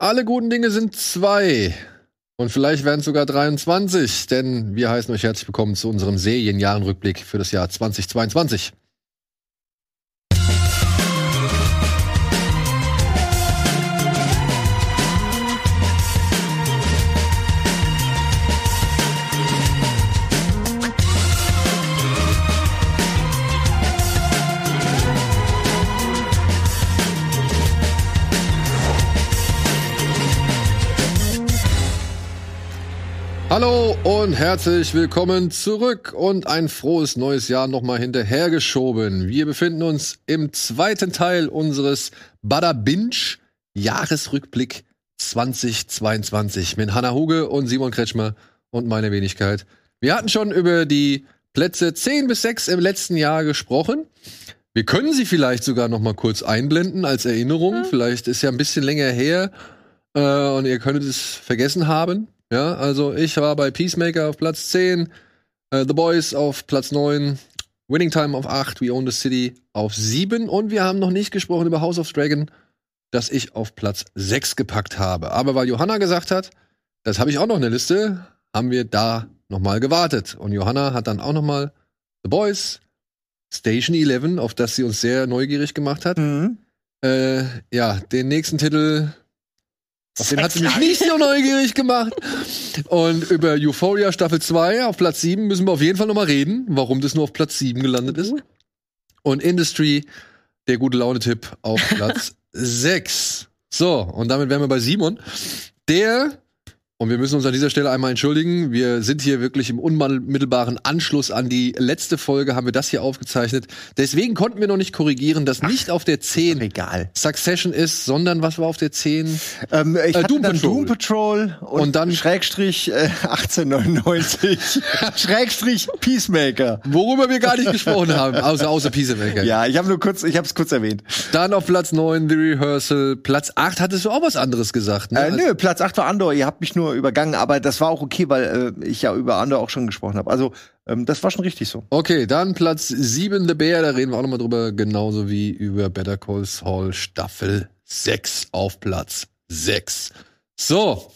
Alle guten Dinge sind zwei. Und vielleicht werden es sogar 23, denn wir heißen euch herzlich willkommen zu unserem Serienjahrenrückblick für das Jahr 2022. Hallo und herzlich willkommen zurück und ein frohes neues Jahr nochmal hinterhergeschoben. Wir befinden uns im zweiten Teil unseres Bada Binge Jahresrückblick 2022 mit Hanna Huge und Simon Kretschmer und meine Wenigkeit. Wir hatten schon über die Plätze 10 bis 6 im letzten Jahr gesprochen. Wir können sie vielleicht sogar noch mal kurz einblenden als Erinnerung. Vielleicht ist ja ein bisschen länger her äh, und ihr könntet es vergessen haben. Ja, also ich war bei Peacemaker auf Platz 10, äh, The Boys auf Platz 9, Winning Time auf 8, We Own the City auf 7 und wir haben noch nicht gesprochen über House of Dragon, das ich auf Platz 6 gepackt habe. Aber weil Johanna gesagt hat, das habe ich auch noch in der Liste, haben wir da nochmal gewartet. Und Johanna hat dann auch nochmal The Boys, Station 11, auf das sie uns sehr neugierig gemacht hat. Mhm. Äh, ja, den nächsten Titel den hat sie mich nicht so neugierig gemacht. Und über Euphoria Staffel 2 auf Platz 7 müssen wir auf jeden Fall noch mal reden, warum das nur auf Platz 7 gelandet ist. Und Industry, der gute Laune-Tipp, auf Platz 6. So, und damit wären wir bei Simon, der und wir müssen uns an dieser Stelle einmal entschuldigen. Wir sind hier wirklich im unmittelbaren Anschluss an die letzte Folge, haben wir das hier aufgezeichnet. Deswegen konnten wir noch nicht korrigieren, dass Ach, nicht auf der 10 egal. Succession ist, sondern was war auf der 10? Ähm, ich äh, Doom, Patrol. Doom Patrol und, und dann Schrägstrich äh, 1899 Schrägstrich Peacemaker. Worüber wir gar nicht gesprochen haben, außer, außer Peacemaker. Ja, ich habe nur kurz, ich habe es kurz erwähnt. Dann auf Platz 9 The Rehearsal. Platz 8 hattest du auch was anderes gesagt, ne? Äh, nö, Platz 8 war Andor. Ihr habt mich nur nur übergangen, aber das war auch okay, weil äh, ich ja über andere auch schon gesprochen habe. Also ähm, das war schon richtig so. Okay, dann Platz 7 The Bear, da reden wir auch nochmal drüber, genauso wie über Better Call Saul Staffel 6 auf Platz 6. So,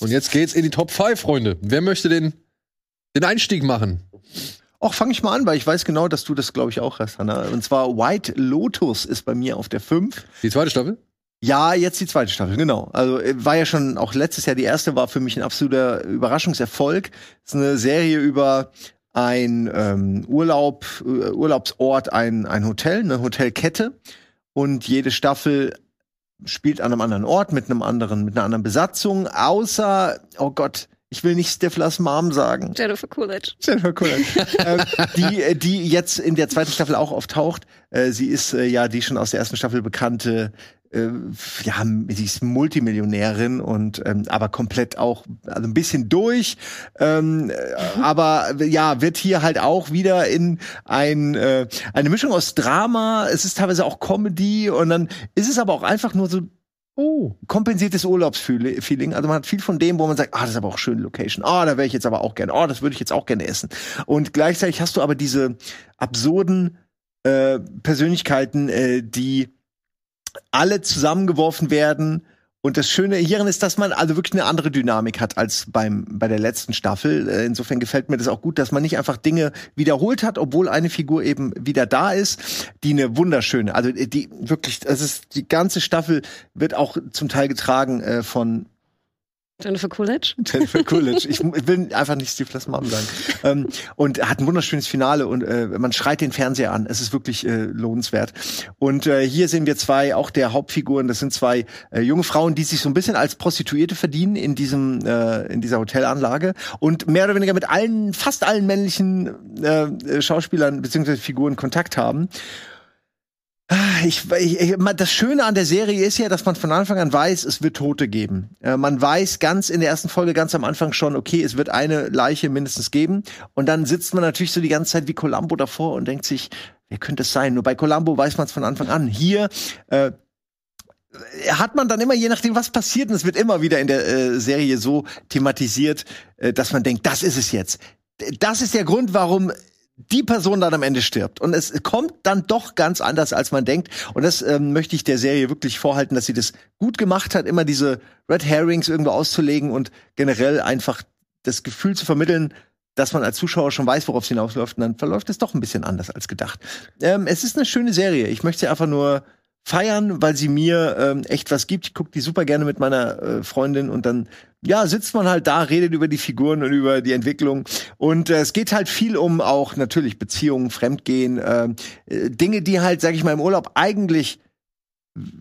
und jetzt geht's in die Top 5, Freunde. Wer möchte den, den Einstieg machen? Ach, fange ich mal an, weil ich weiß genau, dass du das, glaube ich, auch hast, Hanna. Und zwar White Lotus ist bei mir auf der 5. Die zweite Staffel? Ja, jetzt die zweite Staffel, genau. Also äh, war ja schon auch letztes Jahr die erste, war für mich ein absoluter Überraschungserfolg. Es ist eine Serie über ein ähm, Urlaub, äh, Urlaubsort, ein, ein Hotel, eine Hotelkette. Und jede Staffel spielt an einem anderen Ort mit einem anderen, mit einer anderen Besatzung, außer, oh Gott, ich will nicht Stiflers Mom sagen. Jennifer Coolidge. Jennifer Coolidge. ähm, die, äh, die jetzt in der zweiten Staffel auch auftaucht. Äh, sie ist äh, ja die schon aus der ersten Staffel bekannte äh, ja, sie ist Multimillionärin und ähm, aber komplett auch also ein bisschen durch, ähm, mhm. aber ja wird hier halt auch wieder in ein äh, eine Mischung aus Drama. Es ist teilweise auch Comedy und dann ist es aber auch einfach nur so Oh. Kompensiertes Urlaubsfeeling. Also man hat viel von dem, wo man sagt, ah, das ist aber auch schöne Location. Ah, da wäre ich jetzt aber auch gerne. Ah, das würde ich jetzt auch gerne essen. Und gleichzeitig hast du aber diese absurden äh, Persönlichkeiten, äh, die alle zusammengeworfen werden. Und das Schöne hierin ist, dass man also wirklich eine andere Dynamik hat als beim, bei der letzten Staffel. Äh, insofern gefällt mir das auch gut, dass man nicht einfach Dinge wiederholt hat, obwohl eine Figur eben wieder da ist, die eine wunderschöne, also die wirklich, es ist, die ganze Staffel wird auch zum Teil getragen äh, von Jennifer Coolidge. Jennifer Coolidge. Ich, will einfach nicht Steve Mom sagen. ähm, und hat ein wunderschönes Finale und äh, man schreit den Fernseher an. Es ist wirklich äh, lohnenswert. Und äh, hier sehen wir zwei auch der Hauptfiguren. Das sind zwei äh, junge Frauen, die sich so ein bisschen als Prostituierte verdienen in diesem äh, in dieser Hotelanlage und mehr oder weniger mit allen, fast allen männlichen äh, Schauspielern beziehungsweise Figuren Kontakt haben. Ich, ich, das Schöne an der Serie ist ja, dass man von Anfang an weiß, es wird Tote geben. Äh, man weiß ganz in der ersten Folge ganz am Anfang schon, okay, es wird eine Leiche mindestens geben. Und dann sitzt man natürlich so die ganze Zeit wie Columbo davor und denkt sich, wer könnte es sein? Nur bei Columbo weiß man es von Anfang an. Hier äh, hat man dann immer, je nachdem, was passiert, und es wird immer wieder in der äh, Serie so thematisiert, äh, dass man denkt, das ist es jetzt. Das ist der Grund, warum die Person dann am Ende stirbt. Und es kommt dann doch ganz anders, als man denkt. Und das ähm, möchte ich der Serie wirklich vorhalten, dass sie das gut gemacht hat, immer diese Red Herrings irgendwo auszulegen und generell einfach das Gefühl zu vermitteln, dass man als Zuschauer schon weiß, worauf es hinausläuft. Und dann verläuft es doch ein bisschen anders als gedacht. Ähm, es ist eine schöne Serie. Ich möchte sie einfach nur feiern, weil sie mir ähm, echt was gibt. Ich gucke die super gerne mit meiner äh, Freundin und dann ja sitzt man halt da, redet über die Figuren und über die Entwicklung. Und äh, es geht halt viel um auch natürlich Beziehungen, Fremdgehen, äh, äh Dinge, die halt, sag ich mal, im Urlaub eigentlich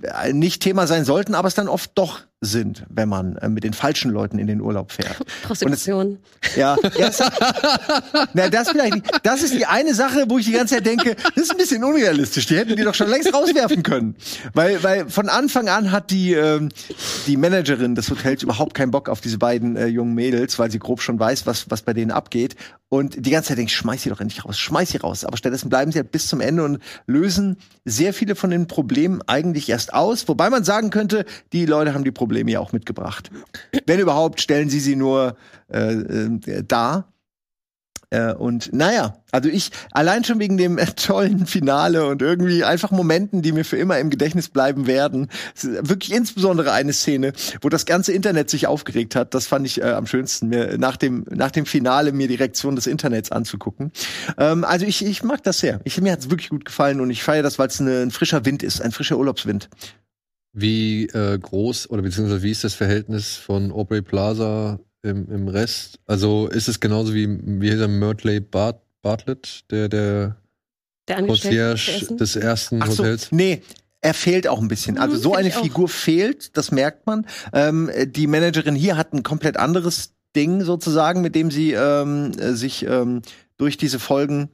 äh, nicht Thema sein sollten, aber es dann oft doch sind, wenn man äh, mit den falschen Leuten in den Urlaub fährt. Prostitution. Es, ja, ja das, na, das vielleicht nicht. Das ist die eine Sache, wo ich die ganze Zeit denke, das ist ein bisschen unrealistisch. Die hätten die doch schon längst rauswerfen können. Weil, weil von Anfang an hat die, ähm, die Managerin des Hotels überhaupt keinen Bock auf diese beiden äh, jungen Mädels, weil sie grob schon weiß, was, was bei denen abgeht. Und die ganze Zeit denke ich, schmeiß sie doch endlich raus, schmeiß sie raus. Aber stattdessen bleiben sie halt bis zum Ende und lösen sehr viele von den Problemen eigentlich erst aus. Wobei man sagen könnte, die Leute haben die Probleme Probleme ja auch mitgebracht. Wenn überhaupt, stellen sie sie nur äh, äh, dar. Äh, und naja, also ich, allein schon wegen dem tollen Finale und irgendwie einfach Momenten, die mir für immer im Gedächtnis bleiben werden. Wirklich insbesondere eine Szene, wo das ganze Internet sich aufgeregt hat. Das fand ich äh, am schönsten, mir nach dem, nach dem Finale mir die Reaktion des Internets anzugucken. Ähm, also ich, ich mag das sehr. Ich, mir hat es wirklich gut gefallen und ich feiere das, weil es ein frischer Wind ist, ein frischer Urlaubswind. Wie äh, groß oder beziehungsweise wie ist das Verhältnis von Aubrey Plaza im, im Rest? Also ist es genauso wie, wie dieser Murtley Bart, Bartlett, der, der, der Concierge des ersten Ach so, Hotels? Nee, er fehlt auch ein bisschen. Also hm, so eine Figur fehlt, das merkt man. Ähm, die Managerin hier hat ein komplett anderes Ding sozusagen, mit dem sie ähm, sich ähm, durch diese Folgen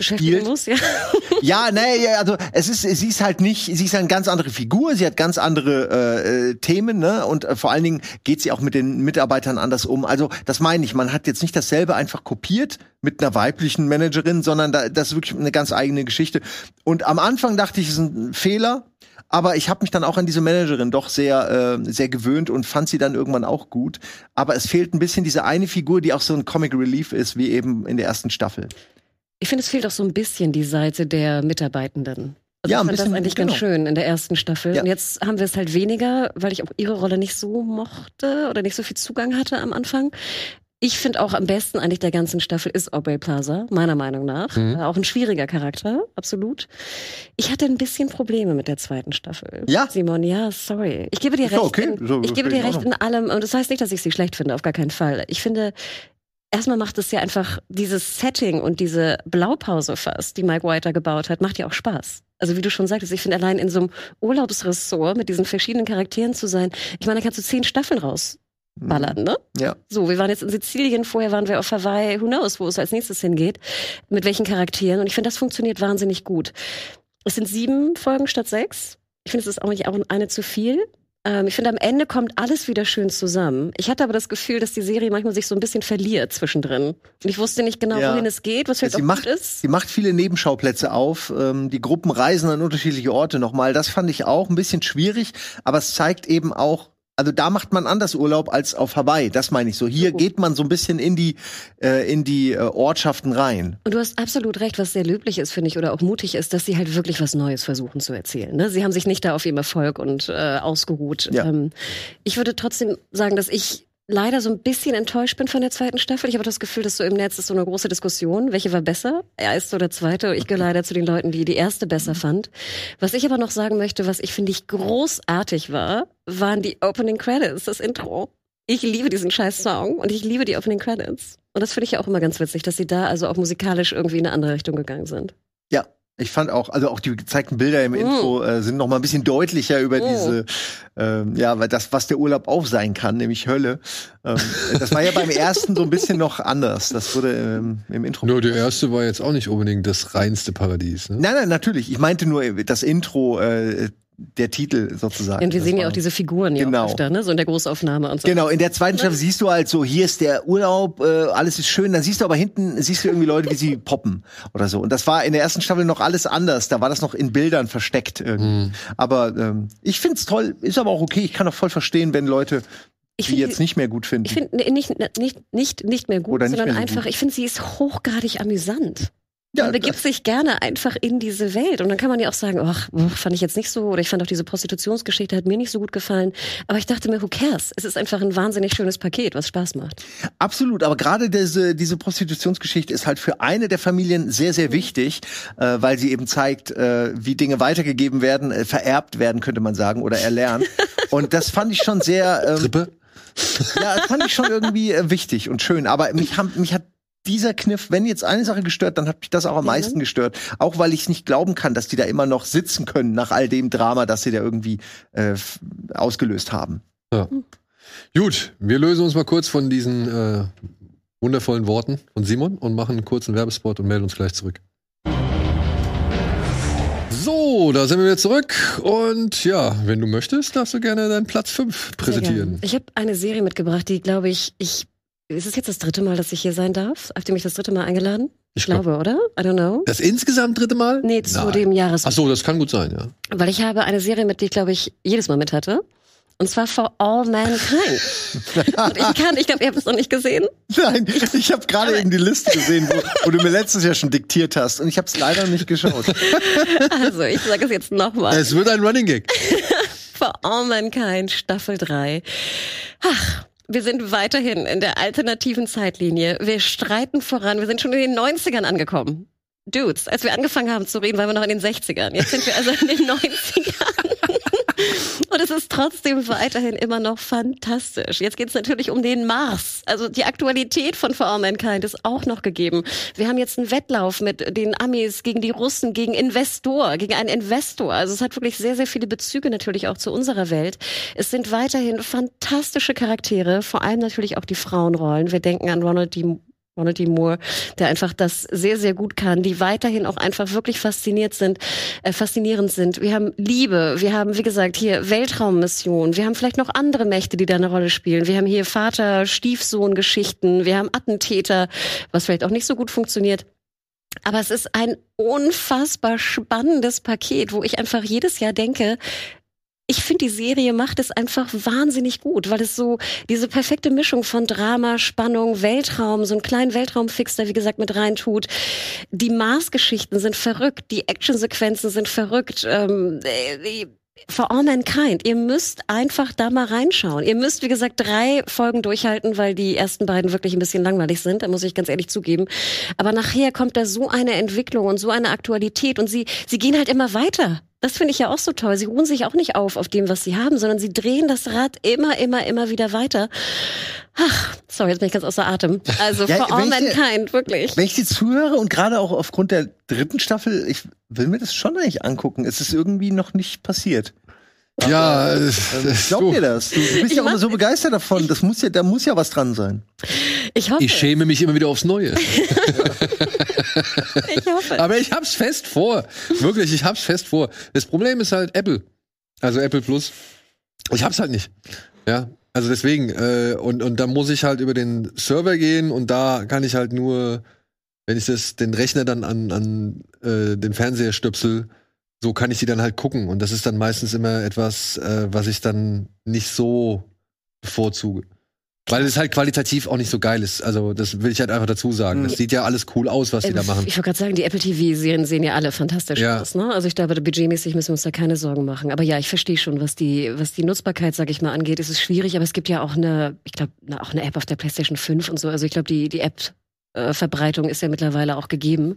beschäftigen muss, ja. Ja, nee, also es ist, sie ist halt nicht, sie ist eine ganz andere Figur, sie hat ganz andere äh, äh, Themen, ne? Und äh, vor allen Dingen geht sie auch mit den Mitarbeitern anders um. Also das meine ich, man hat jetzt nicht dasselbe einfach kopiert mit einer weiblichen Managerin, sondern da, das ist wirklich eine ganz eigene Geschichte. Und am Anfang dachte ich, es ist ein Fehler, aber ich habe mich dann auch an diese Managerin doch sehr, äh, sehr gewöhnt und fand sie dann irgendwann auch gut. Aber es fehlt ein bisschen diese eine Figur, die auch so ein Comic Relief ist, wie eben in der ersten Staffel. Ich finde, es fehlt auch so ein bisschen die Seite der Mitarbeitenden. Also ja, ich fand bisschen, das eigentlich genau. ganz schön in der ersten Staffel. Ja. Und jetzt haben wir es halt weniger, weil ich auch ihre Rolle nicht so mochte oder nicht so viel Zugang hatte am Anfang. Ich finde auch am besten eigentlich der ganzen Staffel ist Aubrey Plaza, meiner Meinung nach. Mhm. Auch ein schwieriger Charakter, absolut. Ich hatte ein bisschen Probleme mit der zweiten Staffel. Ja. Simon, ja, sorry. Ich gebe dir recht. Okay. In, so, ich gebe dir recht in allem. Und das heißt nicht, dass ich sie schlecht finde, auf gar keinen Fall. Ich finde, erstmal macht es ja einfach dieses Setting und diese Blaupause fast, die Mike White gebaut hat, macht ja auch Spaß. Also wie du schon sagtest, ich finde allein in so einem Urlaubsressort mit diesen verschiedenen Charakteren zu sein, ich meine, da kannst du zehn Staffeln rausballern, mhm. ne? Ja. So, wir waren jetzt in Sizilien, vorher waren wir auf Hawaii, who knows, wo es als nächstes hingeht, mit welchen Charakteren. Und ich finde, das funktioniert wahnsinnig gut. Es sind sieben Folgen statt sechs. Ich finde, es ist auch nicht auch eine zu viel. Ähm, ich finde, am Ende kommt alles wieder schön zusammen. Ich hatte aber das Gefühl, dass die Serie manchmal sich so ein bisschen verliert zwischendrin. Und ich wusste nicht genau, ja. wohin es geht, was vielleicht sie auch macht, gut ist. Sie macht viele Nebenschauplätze auf. Ähm, die Gruppen reisen an unterschiedliche Orte nochmal. Das fand ich auch ein bisschen schwierig, aber es zeigt eben auch, also da macht man anders Urlaub als auf Hawaii. Das meine ich so. Hier geht man so ein bisschen in die äh, in die äh, Ortschaften rein. Und du hast absolut recht, was sehr löblich ist, finde ich, oder auch mutig ist, dass sie halt wirklich was Neues versuchen zu erzählen. Ne? Sie haben sich nicht da auf ihrem Erfolg und äh, ausgeruht. Ja. Ähm, ich würde trotzdem sagen, dass ich leider so ein bisschen enttäuscht bin von der zweiten Staffel. Ich habe das Gefühl, dass so im Netz ist so eine große Diskussion, welche war besser, erste oder zweite. Ich gehöre leider zu den Leuten, die die erste besser fand. Was ich aber noch sagen möchte, was ich finde ich großartig war, waren die Opening Credits, das Intro. Ich liebe diesen scheiß Song und ich liebe die Opening Credits. Und das finde ich ja auch immer ganz witzig, dass sie da also auch musikalisch irgendwie in eine andere Richtung gegangen sind. Ja, ich fand auch, also auch die gezeigten Bilder im mm. Intro äh, sind noch mal ein bisschen deutlicher über mm. diese, ähm, ja, weil das, was der Urlaub auch sein kann, nämlich Hölle. Ähm, das war ja beim ersten so ein bisschen noch anders. Das wurde ähm, im Intro. Nur der erste war jetzt auch nicht unbedingt das reinste Paradies. Ne? Nein, nein, natürlich. Ich meinte nur das Intro. Äh, der Titel sozusagen. Und wir sehen ja auch diese Figuren ja genau. auch öfter, ne? So in der Großaufnahme und so. Genau, in der zweiten Staffel siehst du halt so, hier ist der Urlaub, äh, alles ist schön, dann siehst du aber hinten, siehst du irgendwie Leute, wie sie poppen oder so. Und das war in der ersten Staffel noch alles anders, da war das noch in Bildern versteckt irgendwie. Mhm. Aber ähm, ich find's toll, ist aber auch okay, ich kann auch voll verstehen, wenn Leute Ich die jetzt nicht mehr gut finden. Ich finde nicht, nicht, nicht, nicht mehr gut, Oder nicht sondern mehr so einfach, gut. ich finde, sie ist hochgradig amüsant. Ja, Man begibt sich gerne einfach in diese Welt. Und dann kann man ja auch sagen, ach, fand ich jetzt nicht so, oder ich fand auch diese Prostitutionsgeschichte hat mir nicht so gut gefallen. Aber ich dachte mir, who cares? Es ist einfach ein wahnsinnig schönes Paket, was Spaß macht. Absolut, aber gerade diese, diese Prostitutionsgeschichte ist halt für eine der Familien sehr, sehr wichtig, äh, weil sie eben zeigt, äh, wie Dinge weitergegeben werden, äh, vererbt werden, könnte man sagen, oder erlernt. Und das fand ich schon sehr, ähm, Trippe? ja, das fand ich schon irgendwie äh, wichtig und schön. Aber mich, haben, mich hat dieser Kniff, wenn jetzt eine Sache gestört, dann hat mich das auch am Ja. meisten gestört. Auch weil ich es nicht glauben kann, dass die da immer noch sitzen können nach all dem Drama, das sie da irgendwie äh, ausgelöst haben. Gut, wir lösen uns mal kurz von diesen äh, wundervollen Worten von Simon und machen einen kurzen Werbespot und melden uns gleich zurück. So, da sind wir wieder zurück. Und ja, wenn du möchtest, darfst du gerne deinen Platz 5 Sehr präsentieren. Ich habe eine Serie mitgebracht, die, glaube ich, ich. Ist es jetzt das dritte Mal, dass ich hier sein darf? Habt ihr mich das dritte Mal eingeladen? Ich glaub- glaube, oder? I don't know. Das insgesamt dritte Mal? Nee, zu Nein. dem Jahres. Ach so, das kann gut sein, ja. Weil ich habe eine Serie mit, die ich, glaube ich, jedes Mal mit hatte. Und zwar For All Mankind. Und ich kann, ich glaube, ihr habt es noch nicht gesehen. Nein, ich habe gerade eben die Liste gesehen, wo, wo du mir letztes Jahr schon diktiert hast und ich habe es leider nicht geschaut. Also, ich sage es jetzt nochmal. Es wird ein Running Gag. For All Mankind, Staffel 3. Ach, wir sind weiterhin in der alternativen Zeitlinie. Wir streiten voran. Wir sind schon in den 90ern angekommen. Dudes, als wir angefangen haben zu reden, waren wir noch in den 60ern. Jetzt sind wir also in den 90ern. Und es ist trotzdem weiterhin immer noch fantastisch. Jetzt geht es natürlich um den Mars. Also die Aktualität von For All Mankind ist auch noch gegeben. Wir haben jetzt einen Wettlauf mit den Amis gegen die Russen, gegen Investor, gegen einen Investor. Also es hat wirklich sehr, sehr viele Bezüge natürlich auch zu unserer Welt. Es sind weiterhin fantastische Charaktere, vor allem natürlich auch die Frauenrollen. Wir denken an Ronald D. Ronald D. Moore, der einfach das sehr, sehr gut kann, die weiterhin auch einfach wirklich fasziniert sind, äh, faszinierend sind. Wir haben Liebe, wir haben, wie gesagt, hier Weltraummission, wir haben vielleicht noch andere Mächte, die da eine Rolle spielen. Wir haben hier Vater-Stiefsohn-Geschichten, wir haben Attentäter, was vielleicht auch nicht so gut funktioniert. Aber es ist ein unfassbar spannendes Paket, wo ich einfach jedes Jahr denke, ich finde, die Serie macht es einfach wahnsinnig gut, weil es so diese perfekte Mischung von Drama, Spannung, Weltraum, so einen kleinen Weltraumfix da, wie gesagt, mit reintut. Die Mars-Geschichten sind verrückt, die Actionsequenzen sind verrückt. Ähm, äh, For All Mankind. Ihr müsst einfach da mal reinschauen. Ihr müsst, wie gesagt, drei Folgen durchhalten, weil die ersten beiden wirklich ein bisschen langweilig sind. Da muss ich ganz ehrlich zugeben. Aber nachher kommt da so eine Entwicklung und so eine Aktualität und sie, sie gehen halt immer weiter. Das finde ich ja auch so toll. Sie ruhen sich auch nicht auf auf dem, was sie haben, sondern sie drehen das Rad immer, immer, immer wieder weiter. Ach, sorry, jetzt bin ich ganz außer Atem. Also Ja, For All Mankind, wirklich. Wenn ich die zuhöre und gerade auch aufgrund der dritten Staffel, ich will mir das schon eigentlich angucken. Es ist irgendwie noch nicht passiert. Ja, äh, Glaub du, dir das? Du bist Ich ja auch immer so begeistert davon. Das muss ja, da muss ja was dran sein. Ich hoffe. ich schäme mich immer wieder aufs Neue. Ich hoffe. Aber ich hab's fest vor. Wirklich, ich hab's fest vor. Das Problem ist halt Apple. Also Apple Plus. Ich hab's halt nicht. Ja. Also deswegen, äh, und, und da muss ich halt über den Server gehen und da kann ich halt nur, wenn ich das, den Rechner dann an, an äh, den Fernseher stöpsel, so kann ich die dann halt gucken. Und das ist dann meistens immer etwas, äh, was ich dann nicht so bevorzuge. Weil es halt qualitativ auch nicht so geil ist. Also, das will ich halt einfach dazu sagen. Das sieht ja alles cool aus, was die da machen. Ich wollte gerade sagen, die Apple TV-Serien sehen ja alle fantastisch Ja. aus. Ne? Also ich glaube, budgetmäßig müssen wir uns da keine Sorgen machen. Aber ja, ich verstehe schon, was die, was die Nutzbarkeit, sag ich mal, angeht. Es ist schwierig, aber es gibt ja auch eine, ich glaube, auch eine App auf der PlayStation 5 und so. Also ich glaube, die, die App-Verbreitung ist ja mittlerweile auch gegeben.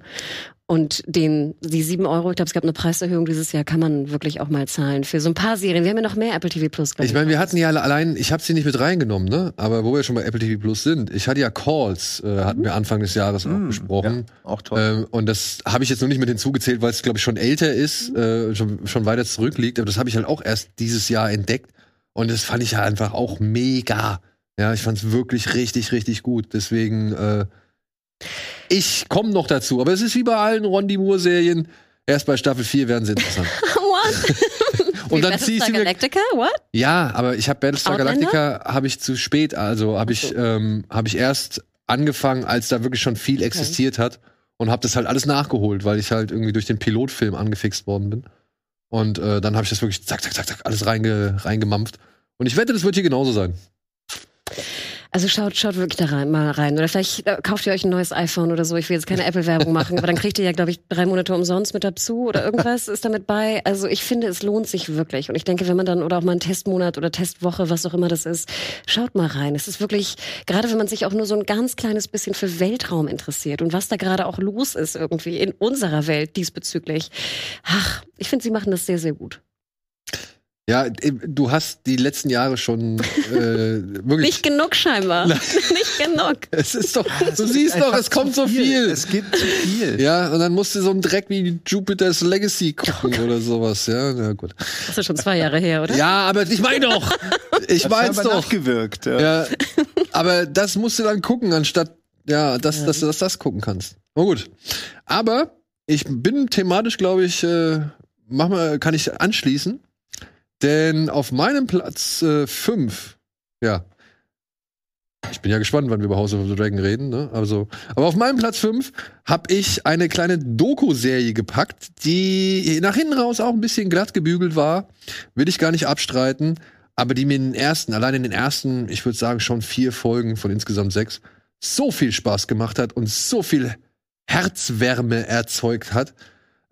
Und den, die sieben Euro, ich glaube, es gab eine Preiserhöhung dieses Jahr, kann man wirklich auch mal zahlen für so ein paar Serien. Wir haben ja noch mehr Apple TV Plus, glaub Ich meine, wir hatten ja alle allein, ich habe sie nicht mit reingenommen, ne? Aber wo wir schon bei Apple TV Plus sind, ich hatte ja Calls, äh, hatten wir Anfang des Jahres auch Mm, besprochen. Ja, auch toll. Ähm, und das habe ich jetzt noch nicht mit hinzugezählt, weil es, glaube ich, schon älter ist, äh, schon, schon weiter zurückliegt. Aber das habe ich halt auch erst dieses Jahr entdeckt. Und das fand ich ja einfach auch mega. Ja, ich fand es wirklich richtig, richtig gut. Deswegen, äh, ich komme noch dazu. Aber es ist wie bei allen Rondi Moore-Serien. Erst bei Staffel 4 werden sie interessant. What? Und Wie dann ziehst du mir Galactica? What? Ja, aber ich habe Battlestar Outlander? Galactica habe ich zu spät, also habe ich ähm, habe ich erst angefangen, als da wirklich schon viel existiert hat und habe das halt alles nachgeholt, weil ich halt irgendwie durch den Pilotfilm angefixt worden bin. Und äh, dann habe ich das wirklich zack zack zack zack alles reinge reingemampft und ich wette, das wird hier genauso sein. Also schaut, schaut wirklich da rein, mal rein. Oder vielleicht äh, kauft ihr euch ein neues iPhone oder so. Ich will jetzt keine Apple-Werbung machen, aber dann kriegt ihr ja, glaube ich, drei Monate umsonst mit dazu oder irgendwas ist damit bei. Also ich finde, es lohnt sich wirklich. Und ich denke, wenn man dann, oder auch mal einen Testmonat oder Testwoche, was auch immer das ist, schaut mal rein. Es ist wirklich, gerade wenn man sich auch nur so ein ganz kleines bisschen für Weltraum interessiert und was da gerade auch los ist irgendwie in unserer Welt diesbezüglich. Ach, ich finde, sie machen das sehr, sehr gut. Ja, äh, du hast die letzten Jahre schon äh, wirklich. Nicht genug scheinbar. nicht genug. Es ist doch, du siehst doch, es kommt so viel. Es gibt zu viel. Ja, und dann musst du so einen Dreck wie Jupiter's Legacy gucken oder sowas. Ja, na gut. Das ist ja schon zwei Jahre her, oder? Ja, aber ich meine doch. Ich aber doch. nachgewirkt. Ja. Ja, aber das musst du dann gucken, anstatt ja, dass, dass du das, das gucken kannst. Na gut. Aber ich bin thematisch, glaube ich, äh, mach mal, kann ich anschließen. Denn auf meinem Platz 5, ja. Ich bin ja gespannt, wann wir über House of the Dragon reden, ne? Also, aber auf meinem Platz 5 habe ich eine kleine Doku-Serie gepackt, die nach hinten raus auch ein bisschen glatt gebügelt war. Will ich gar nicht abstreiten, aber die mir in den ersten, allein in den ersten, ich würde sagen, schon vier Folgen von insgesamt sechs, so viel Spaß gemacht hat und so viel Herzwärme erzeugt hat.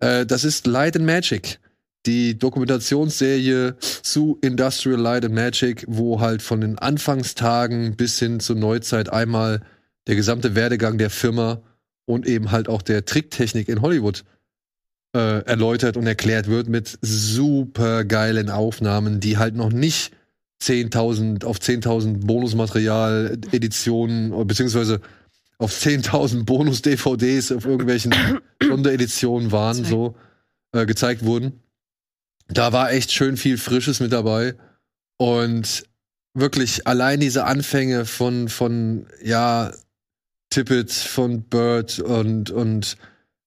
Äh, das ist Light and Magic die Dokumentationsserie zu Industrial Light and Magic, wo halt von den Anfangstagen bis hin zur Neuzeit einmal der gesamte Werdegang der Firma und eben halt auch der Tricktechnik in Hollywood äh, erläutert und erklärt wird mit super geilen Aufnahmen, die halt noch nicht 10.000 auf 10.000 Bonusmaterial Editionen beziehungsweise auf 10.000 Bonus DVDs auf irgendwelchen Sondereditionen waren so äh, gezeigt wurden da war echt schön viel Frisches mit dabei. Und wirklich allein diese Anfänge von, von, ja, Tippett, von Bird und, und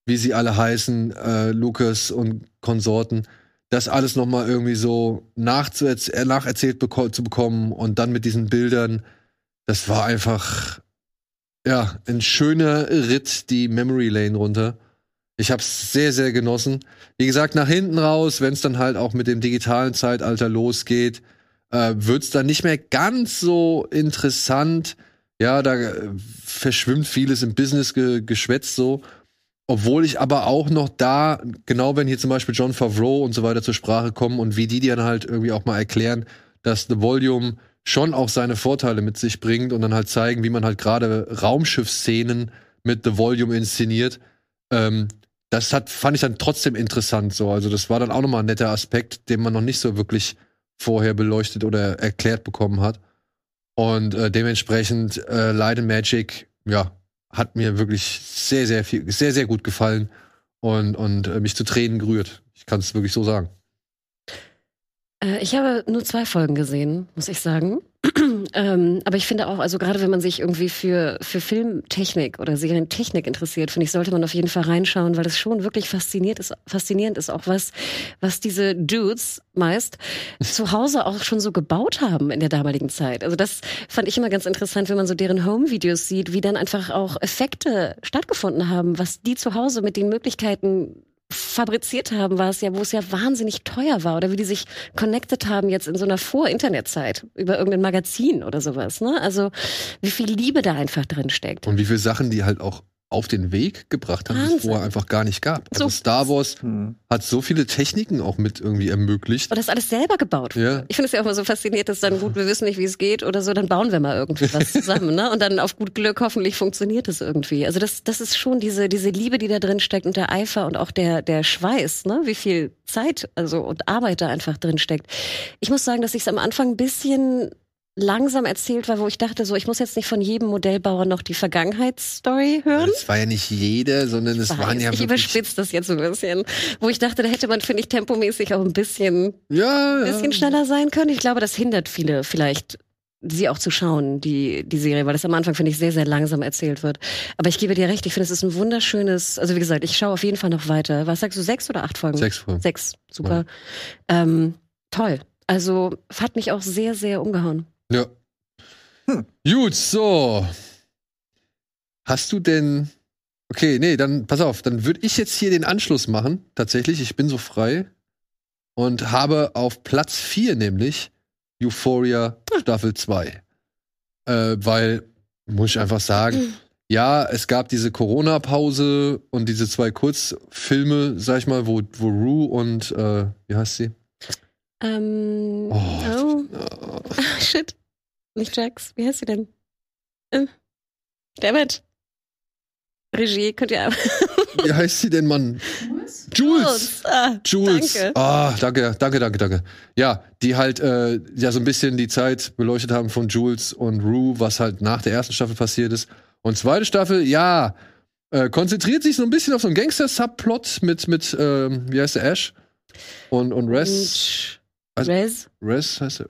wie sie alle heißen, äh, Lucas und Konsorten, das alles nochmal irgendwie so nacherzählt, nacherzählt beko zu bekommen und dann mit diesen Bildern, das war einfach, ja, ein schöner Ritt die Memory Lane runter. Ich habe es sehr, sehr genossen. Wie gesagt, nach hinten raus, wenn es dann halt auch mit dem digitalen Zeitalter losgeht, äh, wird es dann nicht mehr ganz so interessant. Ja, da äh, verschwimmt vieles im Business-Geschwätz so. Obwohl ich aber auch noch da, genau wenn hier zum Beispiel John Favreau und so weiter zur Sprache kommen und wie die dann halt irgendwie auch mal erklären, dass The Volume schon auch seine Vorteile mit sich bringt und dann halt zeigen, wie man halt gerade Raumschiffszenen mit The Volume inszeniert. Ähm, das hat, fand ich dann trotzdem interessant so. Also das war dann auch nochmal ein netter Aspekt, den man noch nicht so wirklich vorher beleuchtet oder erklärt bekommen hat. Und äh, dementsprechend äh, Light and Magic, ja, hat mir wirklich sehr, sehr viel, sehr, sehr gut gefallen und, und äh, mich zu Tränen gerührt. Ich kann es wirklich so sagen. Äh, ich habe nur zwei Folgen gesehen, muss ich sagen. Ähm, aber ich finde auch, also gerade wenn man sich irgendwie für, für Filmtechnik oder Serientechnik interessiert, finde ich, sollte man auf jeden Fall reinschauen, weil es schon wirklich fasziniert ist, faszinierend ist, auch was, was diese Dudes meist zu Hause auch schon so gebaut haben in der damaligen Zeit. Also das fand ich immer ganz interessant, wenn man so deren Home-Videos sieht, wie dann einfach auch Effekte stattgefunden haben, was die zu Hause mit den Möglichkeiten fabriziert haben, war es ja, wo es ja wahnsinnig teuer war oder wie die sich connected haben jetzt in so einer Vor-Internet-Zeit über irgendein Magazin oder sowas. Ne? Also wie viel Liebe da einfach drin steckt. Und wie viele Sachen die halt auch auf den Weg gebracht haben, die es vorher einfach gar nicht gab. Also So- Star Wars Hm. hat so viele Techniken auch mit irgendwie ermöglicht. Und das alles selber gebaut. Ja. Ich finde es ja auch immer so faszinierend, dass dann gut, wir wissen nicht, wie es geht oder so, dann bauen wir mal irgendwie was zusammen, ne? Und dann auf gut Glück hoffentlich funktioniert es irgendwie. Also das, das ist schon diese, diese Liebe, die da drin steckt und der Eifer und auch der, der Schweiß, ne? Wie viel Zeit, also und Arbeit da einfach drin steckt. Ich muss sagen, dass ich es am Anfang ein bisschen langsam erzählt war, wo ich dachte, so, ich muss jetzt nicht von jedem Modellbauer noch die Vergangenheitsstory hören. Es war ja nicht jeder, sondern es waren ja ich überspitze das jetzt so ein bisschen. Wo ich dachte, da hätte man, finde ich, tempomäßig auch ein bisschen Ja, ja. bisschen schneller sein können. Ich glaube, das hindert viele vielleicht, sie auch zu schauen, die, die Serie, weil das am Anfang, finde ich, sehr, sehr langsam erzählt wird. Aber ich gebe dir recht, ich finde, es ist ein wunderschönes, also wie gesagt, ich schaue auf jeden Fall noch weiter. Was sagst du, sechs oder acht Folgen? Sechs Folgen. Sechs, super. Ähm, toll. Also hat mich auch sehr, sehr umgehauen. Ja. Gut, so. Hast du denn. Okay, nee, dann pass auf, dann würde ich jetzt hier den Anschluss machen. Tatsächlich, ich bin so frei. Und habe auf Platz 4 nämlich Euphoria Staffel 2. Äh, weil, muss ich einfach sagen, ja, es gab diese Corona-Pause und diese zwei Kurzfilme, sag ich mal, wo, wo Rue und, äh, wie heißt sie? Ähm, Oh, oh. äh, Ah, shit. Nicht Jax. Wie heißt sie denn? Äh. Dammit. Regie, könnt ihr. wie heißt sie denn, Mann? Jules! Ah, Jules. Danke. Ah, danke, danke, danke, danke. Ja, die halt äh, ja so ein bisschen die Zeit beleuchtet haben von Jules und Rue, was halt nach der ersten Staffel passiert ist. Und zweite Staffel, ja, äh, konzentriert sich so ein bisschen auf so einen Gangster-Subplot mit, mit ähm, wie heißt der, Ash? Und, und Res. Und Also- Rez. Res heißt er.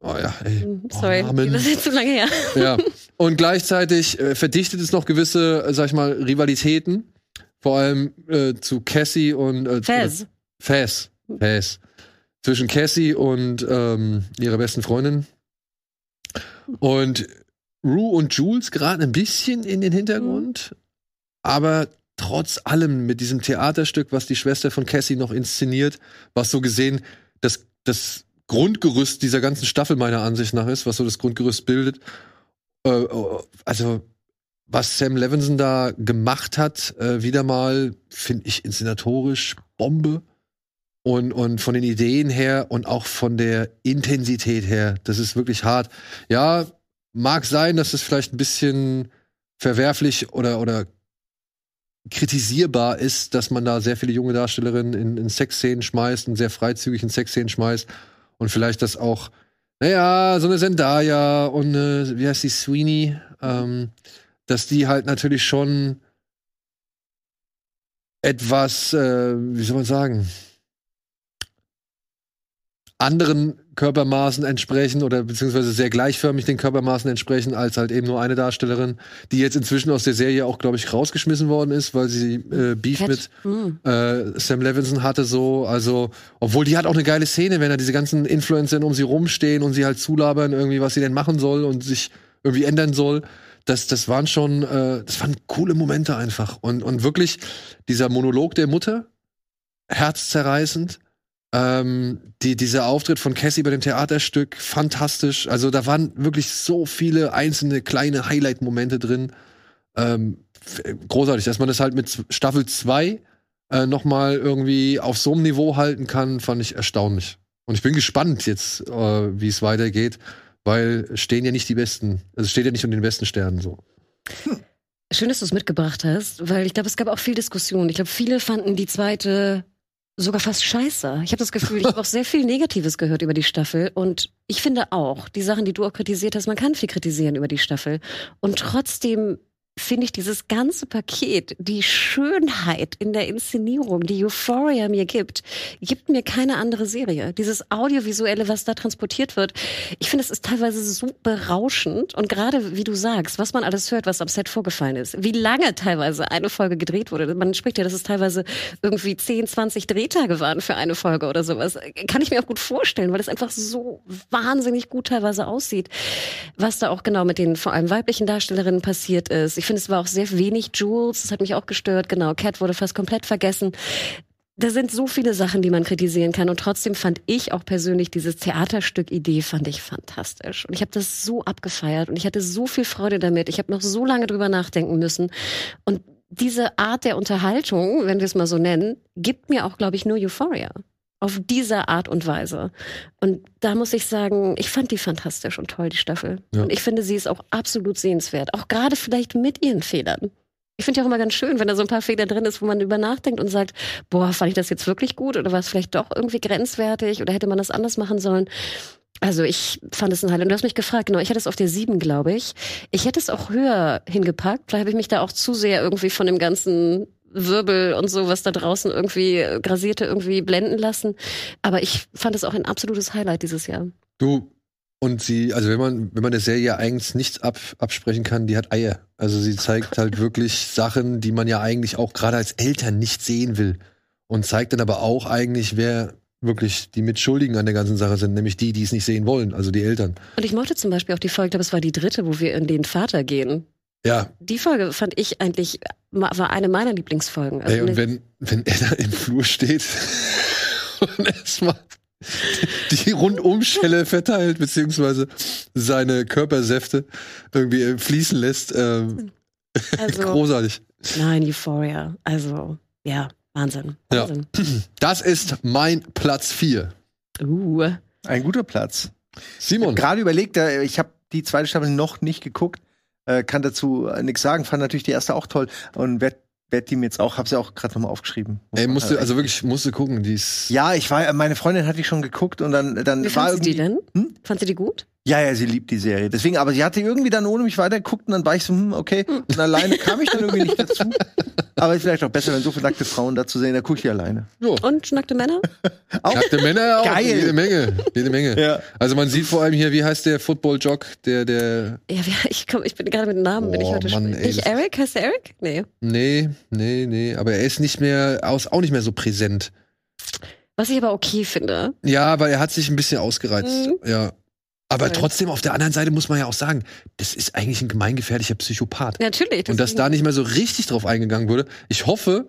Oh ja, ey. Hm, Oh, Sorry, Namen. das ist jetzt zu lange her. Ja. Und gleichzeitig äh, verdichtet es noch gewisse, äh, sag ich mal, Rivalitäten. Vor allem äh, zu Cassie und äh, Fez. Faz. Faz. Zwischen Cassie und ähm, ihrer besten Freundin. Und Rue und Jules geraten ein bisschen in den Hintergrund, aber trotz allem mit diesem Theaterstück, was die Schwester von Cassie noch inszeniert, was so gesehen das, das Grundgerüst dieser ganzen Staffel meiner Ansicht nach ist, was so das Grundgerüst bildet. Äh, äh, also was Sam Levinson da gemacht hat, äh, wieder mal, finde ich inszenatorisch Bombe. Und, und von den Ideen her und auch von der Intensität her, das ist wirklich hart. Ja, mag sein, dass es vielleicht ein bisschen verwerflich oder, oder kritisierbar ist, dass man da sehr viele junge Darstellerinnen in, in Sexszenen schmeißt und sehr freizügig in Sexszenen schmeißt. Und vielleicht das auch, naja, so eine Zendaya und eine, wie heißt die, Sweeney, ähm, dass die halt natürlich schon etwas, äh, wie soll man sagen, anderen Körpermaßen entsprechen oder beziehungsweise sehr gleichförmig den Körpermaßen entsprechen als halt eben nur eine Darstellerin, die jetzt inzwischen aus der Serie auch, glaube ich, rausgeschmissen worden ist, weil sie äh, Beef Cat. mit Hm. äh, Sam Levinson hatte so, also, obwohl die hat auch eine geile Szene, wenn da diese ganzen Influencer um sie rumstehen und sie halt zulabern irgendwie, was sie denn machen soll und sich irgendwie ändern soll. Das, das waren schon, äh, das waren coole Momente einfach. Und, und wirklich dieser Monolog der Mutter, herzzerreißend. Ähm, die, dieser Auftritt von Cassie bei dem Theaterstück, fantastisch. Also da waren wirklich so viele einzelne kleine Highlight-Momente drin. Ähm, großartig, dass man das halt mit Staffel 2 äh, noch mal irgendwie auf so einem Niveau halten kann, fand ich erstaunlich. Und ich bin gespannt jetzt, äh, wie es weitergeht, weil stehen ja nicht die besten, also steht ja nicht unter den besten Sternen so. Schön, dass du es mitgebracht hast, weil ich glaube, es gab auch viel Diskussion. Ich glaube, viele fanden die zweite sogar fast scheiße. Ich habe das Gefühl, ich habe auch sehr viel Negatives gehört über die Staffel. Und ich finde auch, die Sachen, die du auch kritisiert hast, man kann viel kritisieren über die Staffel. Und trotzdem finde ich dieses ganze Paket, die Schönheit in der Inszenierung, die Euphoria mir gibt, gibt mir keine andere Serie. Dieses Audiovisuelle, was da transportiert wird, ich finde, es ist teilweise so berauschend. Und gerade, wie du sagst, was man alles hört, was am Set vorgefallen ist, wie lange teilweise eine Folge gedreht wurde. Man spricht ja, dass es teilweise irgendwie 10, 20 Drehtage waren für eine Folge oder sowas. Kann ich mir auch gut vorstellen, weil es einfach so wahnsinnig gut teilweise aussieht, was da auch genau mit den vor allem weiblichen Darstellerinnen passiert ist. Ich finde, es war auch sehr wenig Jules. Das hat mich auch gestört. Genau, Cat wurde fast komplett vergessen. Da sind so viele Sachen, die man kritisieren kann. Und trotzdem fand ich auch persönlich dieses Theaterstück-Idee fand ich fantastisch. Und ich habe das so abgefeiert und ich hatte so viel Freude damit. Ich habe noch so lange drüber nachdenken müssen. Und diese Art der Unterhaltung, wenn wir es mal so nennen, gibt mir auch, glaube ich, nur Euphoria. Auf diese Art und Weise. Und da muss ich sagen, ich fand die fantastisch und toll, die Staffel. Ja. Und ich finde, sie ist auch absolut sehenswert. Auch gerade vielleicht mit ihren Fehlern. Ich finde ja auch immer ganz schön, wenn da so ein paar Fehler drin ist, wo man über nachdenkt und sagt, boah, fand ich das jetzt wirklich gut oder war es vielleicht doch irgendwie grenzwertig oder hätte man das anders machen sollen? Also ich fand es ein Highlight. Und du hast mich gefragt, genau, ich hatte es auf der 7, glaube ich. Ich hätte es auch höher hingepackt. Vielleicht habe ich mich da auch zu sehr irgendwie von dem ganzen Wirbel und so, was da draußen irgendwie äh, grasierte, irgendwie blenden lassen. Aber ich fand es auch ein absolutes Highlight dieses Jahr. Du, und sie, also wenn man, wenn man der Serie eigentlich nichts ab, absprechen kann, die hat Eier. Also sie zeigt halt wirklich Sachen, die man ja eigentlich auch gerade als Eltern nicht sehen will. Und zeigt dann aber auch eigentlich, wer wirklich die Mitschuldigen an der ganzen Sache sind, nämlich die, die es nicht sehen wollen, also die Eltern. Und ich mochte zum Beispiel auch die Folge, ich glaube, es war die dritte, wo wir in den Vater gehen. Ja, Die Folge fand ich eigentlich, war eine meiner Lieblingsfolgen. Also ey, und eine- wenn, wenn er da im Flur steht und erstmal die Rundumschelle verteilt, beziehungsweise seine Körpersäfte irgendwie fließen lässt. Ähm, Also, großartig. nein, Euphoria. Also, ja, Wahnsinn. Ja. Wahnsinn. Das ist mein Platz 4. Uh. Ein guter Platz. Simon. Gerade überlegt, äh, ich habe die zweite Staffel noch nicht geguckt, äh, kann dazu äh, nichts sagen, fand natürlich die erste auch toll und werd, werd die mir jetzt auch, hab's ja auch gerade nochmal aufgeschrieben. Muss Ey, man musste, halt also wirklich, musste gucken, die ist. Ja, ich war, meine Freundin hatte ich schon geguckt und dann, dann Wie war fand sie die denn? Hm? Fand sie die gut? Ja, ja, sie liebt die Serie. Deswegen, aber sie hatte irgendwie dann ohne mich weitergeguckt und dann war ich so, hm, okay. Und alleine kam ich dann irgendwie nicht dazu. Aber ist vielleicht auch besser, wenn so viele nackte Frauen dazu sehen, da gucke ich alleine. Jo. Und nackte Männer? Nackte Männer auch. Geil. Jede Menge. Jede Menge. Ja. Also man sieht vor allem hier, wie heißt der Football-Jock, der, der. Ja, wie- ich, komm, ich bin gerade mit Namen, bin ich Oh, heute Mann, schon. ey, Nicht Eric? Heißt der Eric? Nee. Nee, nee, nee. Aber er ist nicht mehr, aus, auch nicht mehr so präsent. Was ich aber okay finde. Ja, weil er hat sich ein bisschen ausgereizt. Mhm. Ja. Aber trotzdem, auf der anderen Seite muss man ja auch sagen, das ist eigentlich ein gemeingefährlicher Psychopath. Natürlich. Und dass da nicht mehr so richtig drauf eingegangen wurde. Ich hoffe,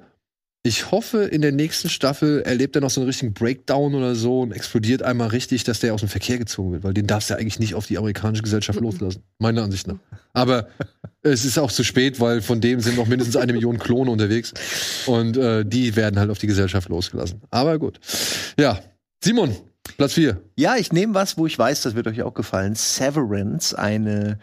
ich hoffe, in der nächsten Staffel erlebt er noch so einen richtigen Breakdown oder so und explodiert einmal richtig, dass der aus dem Verkehr gezogen wird, weil den darfst du ja eigentlich nicht auf die amerikanische Gesellschaft loslassen. Meiner Ansicht nach. Aber es ist auch zu spät, weil von dem sind noch mindestens eine Million Klone unterwegs. Und äh, die werden halt auf die Gesellschaft losgelassen. Aber gut. Ja. Simon, Platz 4. Ja, ich nehme was, wo ich weiß, das wird euch auch gefallen. Severance, eine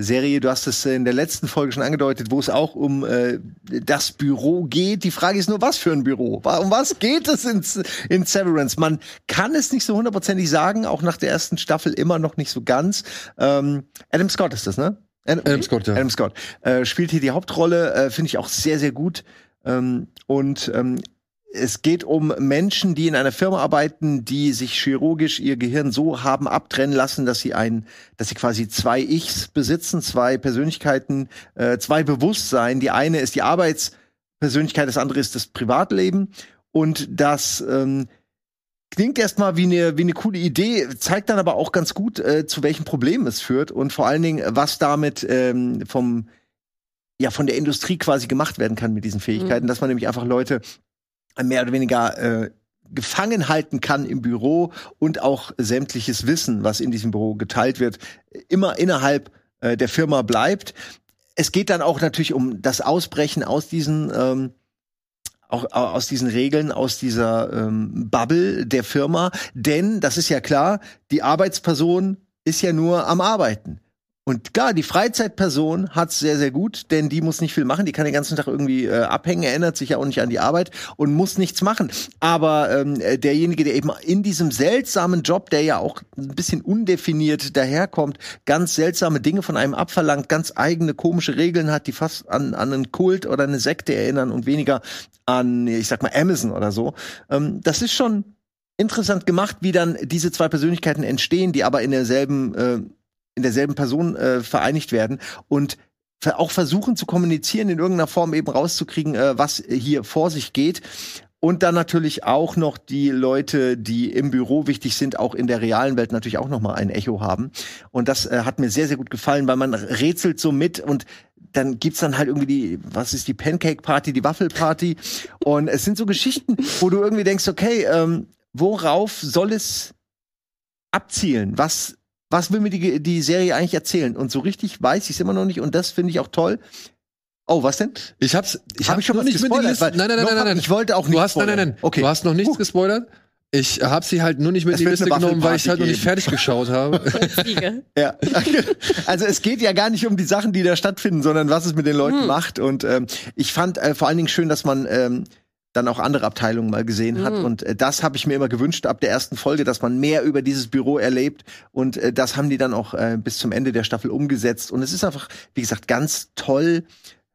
Serie, du hast es in der letzten Folge schon angedeutet, wo es auch um äh, das Büro geht. Die Frage ist nur, was für ein Büro? Um was geht es in, in Severance? Man kann es nicht so hundertprozentig sagen, auch nach der ersten Staffel immer noch nicht so ganz. Ähm, Adam Scott ist das, ne? Adam, Adam Scott, ja. Adam Scott äh, spielt hier die Hauptrolle, äh, finde ich auch sehr, sehr gut. Ähm, und ähm, es geht um Menschen, die in einer Firma arbeiten, die sich chirurgisch ihr Gehirn so haben abtrennen lassen, dass sie ein, dass sie quasi zwei Ichs besitzen, zwei Persönlichkeiten, äh, zwei Bewusstsein. Die eine ist die Arbeitspersönlichkeit, das andere ist das Privatleben. Und das ähm, klingt erstmal wie eine wie eine coole Idee, zeigt dann aber auch ganz gut, äh, zu welchen Problemen es führt und vor allen Dingen, was damit ähm, vom ja von der Industrie quasi gemacht werden kann mit diesen Fähigkeiten, dass man nämlich einfach Leute mehr oder weniger äh, gefangen halten kann im Büro und auch sämtliches Wissen, was in diesem Büro geteilt wird, immer innerhalb äh, der Firma bleibt. Es geht dann auch natürlich um das Ausbrechen aus diesen ähm, auch au- aus diesen Regeln, aus dieser ähm, Bubble der Firma, denn das ist ja klar, die Arbeitsperson ist ja nur am Arbeiten. Und klar, die Freizeitperson hat's sehr, sehr gut, denn die muss nicht viel machen, die kann den ganzen Tag irgendwie äh, abhängen, erinnert sich ja auch nicht an die Arbeit und muss nichts machen. Aber ähm, äh, derjenige, der eben in diesem seltsamen Job, der ja auch ein bisschen undefiniert daherkommt, ganz seltsame Dinge von einem abverlangt, ganz eigene komische Regeln hat, die fast an, an einen Kult oder eine Sekte erinnern und weniger an, ich sag mal, Amazon oder so. Ähm, das ist schon interessant gemacht, wie dann diese zwei Persönlichkeiten entstehen, die aber in derselben äh, in derselben Person äh, vereinigt werden und auch versuchen zu kommunizieren, in irgendeiner Form eben rauszukriegen, äh, was hier vor sich geht. Und dann natürlich auch noch die Leute, die im Büro wichtig sind, auch in der realen Welt natürlich auch noch mal ein Echo haben. Und das äh, hat mir sehr, sehr gut gefallen, weil man rätselt so mit und dann gibt's dann halt irgendwie die, was ist die Pancake Party, die Waffelparty. Und es sind so Geschichten, wo du irgendwie denkst, okay, ähm, worauf soll es abzielen? Was was will mir die, die Serie eigentlich erzählen? Und so richtig weiß ich es immer noch nicht. Und das finde ich auch toll. Oh, was denn? Ich hab's, ich Hab hab ich schon noch was nicht mit gespoilert? Weil Nein, nein, nein, nein, nein. Ich wollte auch nicht Du hast, nein, nein, spoilern. nein. Okay. Du hast noch nichts Huh. gespoilert. Ich habe sie halt nur nicht mit Es in die Liste genommen, weil ich halt noch nicht fertig geschaut habe. Ja. Also es geht ja gar nicht um die Sachen, die da stattfinden, sondern was es mit den Leuten Hm. macht. Und ähm, ich fand äh, vor allen Dingen schön, dass man ähm, dann auch andere Abteilungen mal gesehen hat. Mhm. Und äh, das habe ich mir immer gewünscht ab der ersten Folge, dass man mehr über dieses Büro erlebt. Und äh, das haben die dann auch äh, bis zum Ende der Staffel umgesetzt. Und es ist einfach, wie gesagt, ganz toll.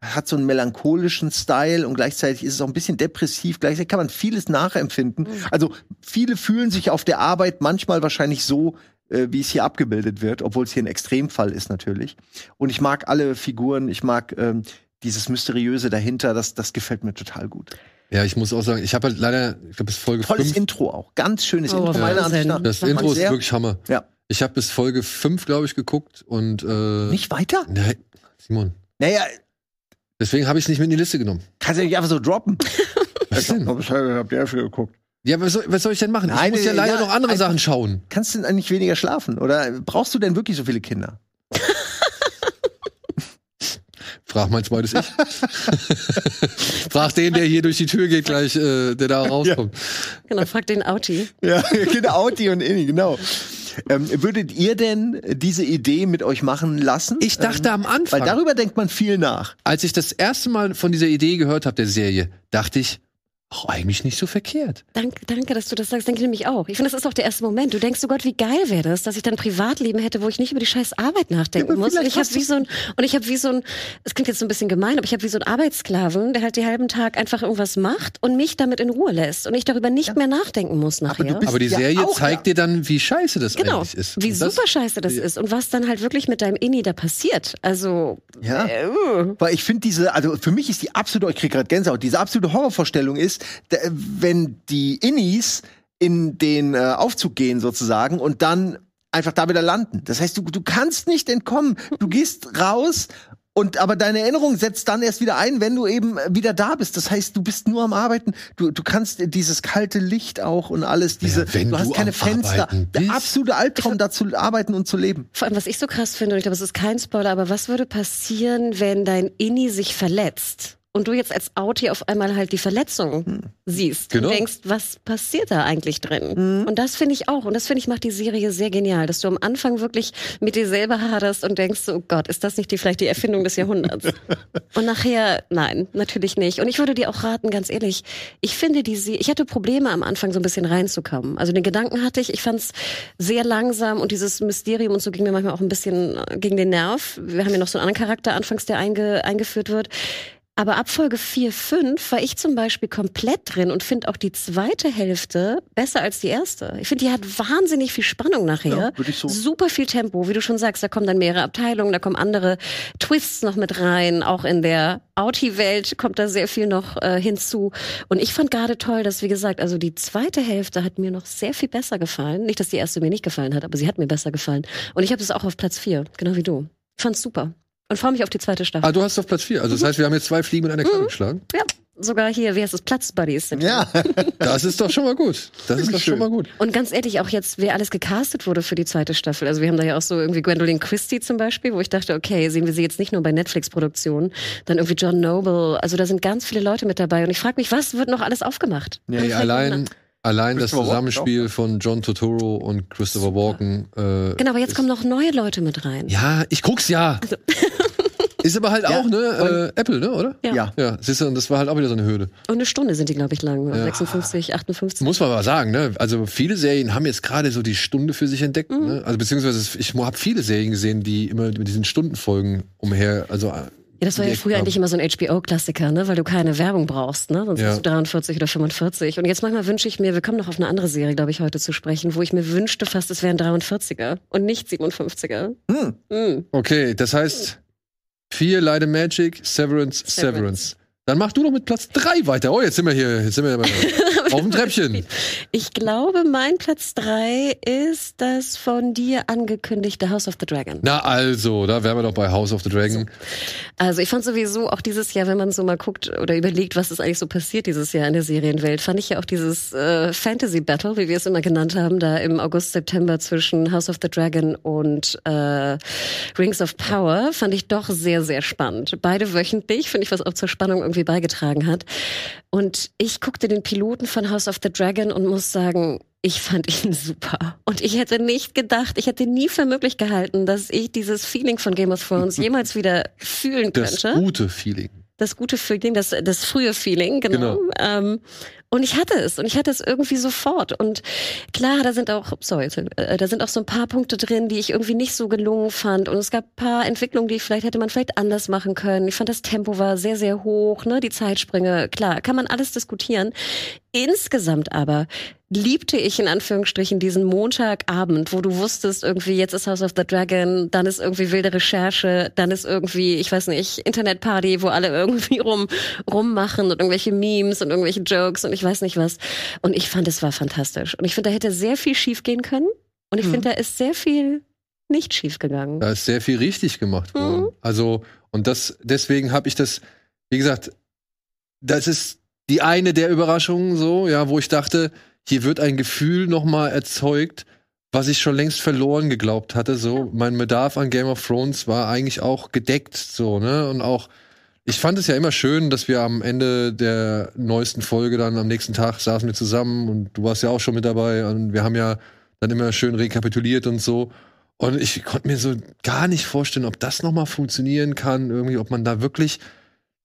Hat so einen melancholischen Style und gleichzeitig ist es auch ein bisschen depressiv. Gleichzeitig kann man vieles nachempfinden. Also viele fühlen sich auf der Arbeit manchmal wahrscheinlich so, äh, wie es hier abgebildet wird, obwohl es hier ein Extremfall ist natürlich. Und ich mag alle Figuren, ich mag ähm, dieses Mysteriöse dahinter, das, das gefällt mir total gut. Ja, ich muss auch sagen, ich habe halt leider, ich glaube, bis Folge Tolles 5. Intro auch, ganz schönes Oh, Intro, meiner. Ansicht nach. Das Intro ist sehr- wirklich Hammer. Ja. Ich habe bis Folge 5, glaube ich, geguckt und äh, Nicht weiter? Nein, Simon. Naja, Deswegen habe ich es nicht mit in die Liste genommen. kannst du ja nicht einfach so droppen. Was denn? Ich hab die Hälfte geguckt. Ja, was soll, was soll ich denn machen? Nein, ich muss ja leider ja, noch andere Sachen schauen. Kannst du denn eigentlich weniger schlafen? Oder brauchst du denn wirklich so viele Kinder? Frag mein zweites Ich. Frag den, der hier durch die Tür geht, gleich, äh, der da rauskommt. Genau, frag den Auti. Ja, genau, Auti und Inni, genau. Ähm, würdet ihr denn diese Idee mit euch machen lassen? Ich dachte am Weil Anfang, darüber denkt man viel nach. als ich das erste Mal von dieser Idee gehört habe, der Serie, dachte ich, ach, eigentlich nicht so verkehrt. Danke, danke, dass du das sagst. Denke ich nämlich auch. Ich finde, das ist auch der erste Moment. Du denkst, oh Gott, wie geil wäre das, dass ich dann ein Privatleben hätte, wo ich nicht über die scheiß Arbeit nachdenken Ja, aber muss. Und ich habe wie so ein, und ich habe wie so ein, es klingt jetzt so ein bisschen gemein, aber ich habe wie so einen Arbeitssklaven, der halt den halben Tag einfach irgendwas macht und mich damit in Ruhe lässt und ich darüber nicht mehr nachdenken muss nachher. bist- Aber die ja Serie auch, zeigt ja. dir dann, wie scheiße das Genau, eigentlich ist. wie Und das- super scheiße das ist und was dann halt wirklich mit deinem Inni da passiert. Also, Ja. äh, uh. Weil ich finde diese, also für mich ist die absolute, ich kriege gerade Gänsehaut, diese absolute Horrorvorstellung ist, wenn die Innis in den äh, Aufzug gehen sozusagen und dann einfach da wieder landen. Das heißt, du, du kannst nicht entkommen. Du gehst raus und aber deine Erinnerung setzt dann erst wieder ein, wenn du eben wieder da bist. Das heißt, du bist nur am Arbeiten. Du, du kannst dieses kalte Licht auch und alles, diese, Ja, wenn du hast du keine am Fenster. Der absolute Albtraum, da zu arbeiten und zu leben. Vor allem, was ich so krass finde, und ich glaube, es ist kein Spoiler, aber was würde passieren, wenn dein Inni sich verletzt? Und du jetzt als Auti auf einmal halt die Verletzung siehst. Genau. Und denkst, was passiert da eigentlich drin? Und das finde ich auch. Und das finde ich macht die Serie sehr genial, dass du am Anfang wirklich mit dir selber haderst und denkst, so, oh Gott, ist das nicht die, vielleicht die Erfindung des Jahrhunderts? und nachher, nein, natürlich nicht. Und ich würde dir auch raten, ganz ehrlich, ich finde die Se- ich hatte Probleme am Anfang so ein bisschen reinzukommen. Also den Gedanken hatte ich, ich fand es sehr langsam und dieses Mysterium und so ging mir manchmal auch ein bisschen äh, gegen den Nerv. Wir haben ja noch so einen anderen Charakter anfangs, der einge, eingeführt wird. Aber ab Folge 4, 5 war ich zum Beispiel komplett drin und finde auch die zweite Hälfte besser als die erste. Ich finde, die hat wahnsinnig viel Spannung nachher. Ja, so- Super viel Tempo, wie du schon sagst. Da kommen dann mehrere Abteilungen, da kommen andere Twists noch mit rein. Auch in der Auti-Welt kommt da sehr viel noch äh, hinzu. Und ich fand gerade toll, dass, wie gesagt, also die zweite Hälfte hat mir noch sehr viel besser gefallen. Nicht, dass die erste mir nicht gefallen hat, aber sie hat mir besser gefallen. Und ich habe es auch auf Platz 4, genau wie du. Fand's super. Und freue mich auf die zweite Staffel. Ah, du hast auf Platz 4. Also das heißt, wir haben jetzt zwei Fliegen mit einer Klappe geschlagen. Ja, sogar hier, wie heißt es, Platzbuddies sind. Ja. Das ist doch schon mal gut. Das ist doch schon mal gut. Und ganz ehrlich, auch jetzt, wer alles gecastet wurde für die zweite Staffel. Also wir haben da ja auch so irgendwie Gwendolyn Christie zum Beispiel, wo ich dachte, okay, sehen wir sie jetzt nicht nur bei Netflix-Produktionen, dann irgendwie John Noble. Also da sind ganz viele Leute mit dabei. Und ich frage mich, was wird noch alles aufgemacht? Nee, Und fängt allein. Allein das Zusammenspiel von John Turturro und Christopher Walken. Äh, Genau, aber jetzt kommen noch neue Leute mit rein. Ja, ich guck's ja. Also Ist aber halt Ja, auch, ne? Äh, Apple, ne, oder? Ja. Ja. Ja, siehst du, und das war halt auch wieder so eine Hürde. Und eine Stunde sind die, glaube ich, lang. Ja. 56, 58. Muss man aber sagen, ne? Also viele Serien haben jetzt gerade so die Stunde für sich entdeckt, Mhm. ne? Also beziehungsweise ich habe viele Serien gesehen, die immer mit diesen Stundenfolgen umher, also Ja, das war ja früher eigentlich immer so ein HBO-Klassiker, ne? weil du keine Werbung brauchst, ne? sonst Ja. bist du 43 oder 45. Und jetzt manchmal wünsche ich mir, wir kommen noch auf eine andere Serie, glaube ich, heute zu sprechen, wo ich mir wünschte fast, es wären 43er und nicht 57er. Hm. Mm. Okay, das heißt vier and Magic, Severance, Severance. Severance. Dann mach du doch mit Platz drei weiter. Oh, jetzt sind wir hier, jetzt sind wir auf dem Treppchen. Ich glaube, mein Platz drei ist das von dir angekündigte House of the Dragon. Na also, da wären wir doch bei House of the Dragon. Also ich fand sowieso auch dieses Jahr, wenn man so mal guckt oder überlegt, was ist eigentlich so passiert dieses Jahr in der Serienwelt, fand ich ja auch dieses äh, Fantasy Battle, wie wir es immer genannt haben, da im August, September zwischen House of the Dragon und äh, Rings of Power, fand ich doch sehr, sehr spannend. Beide wöchentlich, finde ich, was auch zur Spannung irgendwie beigetragen hat. Und ich guckte den Piloten von House of the Dragon und muss sagen, ich fand ihn super. Und ich hätte nicht gedacht, ich hätte nie für möglich gehalten, dass ich dieses Feeling von Game of Thrones jemals wieder fühlen Das könnte. gute Feeling. Das gute Feeling, das, das frühe Feeling, genau. Genau. Ähm, und ich hatte es und ich hatte es irgendwie sofort. Und klar, da sind auch, sorry, äh, da sind auch so ein paar Punkte drin, die ich irgendwie nicht so gelungen fand. Und es gab paar Entwicklungen, die vielleicht hätte man vielleicht anders machen können. Ich fand das Tempo war sehr, sehr hoch, ne? Die Zeitsprünge, klar, kann man alles diskutieren. Insgesamt aber liebte ich in Anführungsstrichen diesen Montagabend, wo du wusstest, irgendwie jetzt ist House of the Dragon, dann ist irgendwie wilde Recherche, dann ist irgendwie, ich weiß nicht, Internetparty, wo alle irgendwie rum rummachen und irgendwelche Memes und irgendwelche Jokes und ich weiß nicht was. Und ich fand, es war fantastisch. Und ich finde, da hätte sehr viel schief gehen können. Und ich Mhm. finde, da ist sehr viel nicht schief gegangen. Da ist sehr viel richtig gemacht worden. Mhm. Also, und das, deswegen habe ich das, wie gesagt, das ist die eine der Überraschungen so, ja, wo ich dachte, hier wird ein Gefühl noch mal erzeugt, was ich schon längst verloren geglaubt hatte. So, mein Bedarf an Game of Thrones war eigentlich auch gedeckt, so, ne? Und auch, ich fand es ja immer schön, dass wir am Ende der neuesten Folge dann am nächsten Tag saßen wir zusammen und du warst ja auch schon mit dabei und wir haben ja dann immer schön rekapituliert und so. Und ich konnte mir so gar nicht vorstellen, ob das noch mal funktionieren kann, irgendwie, ob man da wirklich